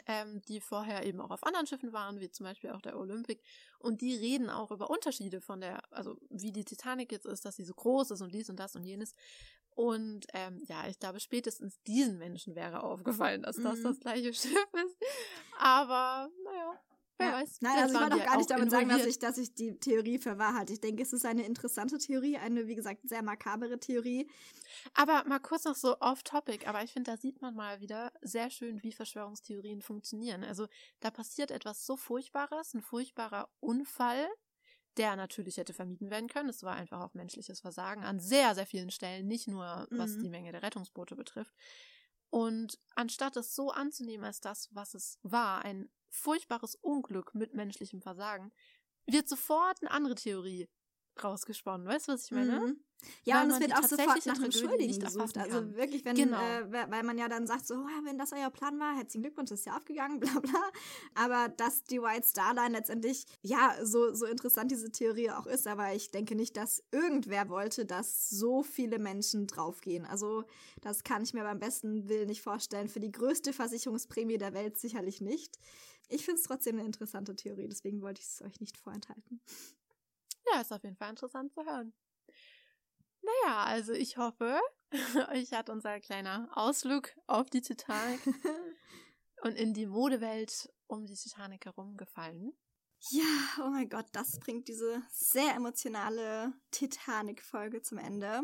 ähm, die vorher eben auch auf anderen Schiffen waren, wie zum Beispiel auch der Olympic. Und die reden auch über Unterschiede von der, also wie die Titanic jetzt ist, dass sie so groß ist und dies und das und jenes. Und ähm, ja, ich glaube, spätestens diesen Menschen wäre aufgefallen, dass das Mhm. das gleiche Schiff ist. Aber, naja, wer Ja. weiß. Nein, also ich wollte auch gar nicht damit sagen, dass ich, dass ich die Theorie für wahr halte. Ich denke, es ist eine interessante Theorie, eine, wie gesagt, sehr makabere Theorie. Aber mal kurz noch so off-topic, aber ich finde, da sieht man mal wieder sehr schön, wie Verschwörungstheorien funktionieren. Also da passiert etwas so Furchtbares, ein furchtbarer Unfall, der natürlich hätte vermieden werden können. Es war einfach auch menschliches Versagen an sehr, sehr vielen Stellen, nicht nur was Mhm. die Menge der Rettungsboote betrifft. Und anstatt es so anzunehmen als das, was es war, ein furchtbares Unglück mit menschlichem Versagen, wird sofort eine andere Theorie rausgesponnen. Weißt du, was ich meine? Mhm. Ja, Weil und es wird auch sofort nach nicht gesucht. Also wirklich, wenn, Genau. äh, weil man ja dann sagt, so, "Ah, wenn das euer Plan war, herzlichen Glückwunsch, ist ja aufgegangen, bla bla. Aber dass die White Star Line letztendlich, ja, so, so interessant diese Theorie auch ist, aber ich denke nicht, dass irgendwer wollte, dass so viele Menschen draufgehen. Also das kann ich mir beim besten Willen nicht vorstellen. Für die größte Versicherungsprämie der Welt sicherlich nicht. Ich finde es trotzdem eine interessante Theorie, deswegen wollte ich es euch nicht vorenthalten. Ja, ist auf jeden Fall interessant zu hören. Naja, also ich hoffe, euch hat unser kleiner Ausflug auf die Titanic und in die Modewelt um die Titanic herum gefallen. Ja, oh mein Gott, das bringt diese sehr emotionale Titanic-Folge zum Ende.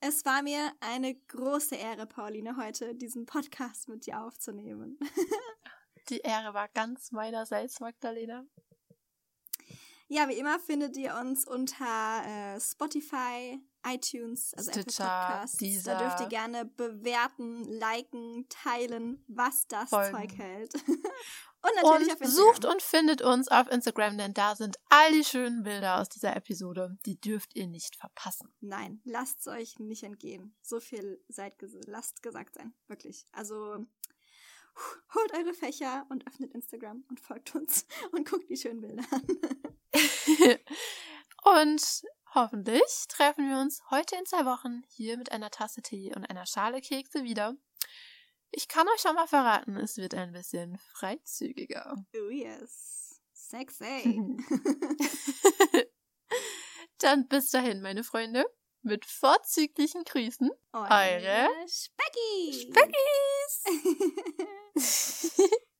Es war mir eine große Ehre, Pauline, heute diesen Podcast mit dir aufzunehmen. Die Ehre war ganz meinerseits, Magdalena. Ja, wie immer findet ihr uns unter äh, Spotify, iTunes, also Apple Stitcher, Podcasts. Deezer. Da dürft ihr gerne bewerten, liken, teilen, was das Folgen. Zeug hält. und natürlich Und auf Instagram. sucht und findet uns auf Instagram, denn da sind all die schönen Bilder aus dieser Episode. Die dürft ihr nicht verpassen. Nein, lasst es euch nicht entgehen. So viel seid ges lasst gesagt sein. Wirklich. Also holt eure Fächer und öffnet Instagram und folgt uns und guckt die schönen Bilder an. und hoffentlich treffen wir uns heute in zwei Wochen hier mit einer Tasse Tee und einer Schale Kekse wieder. Ich kann euch schon mal verraten, es wird ein bisschen freizügiger. oh yes. Sexy. Dann bis dahin, meine Freunde, mit vorzüglichen Grüßen. Eure Eure Specki. Speckis!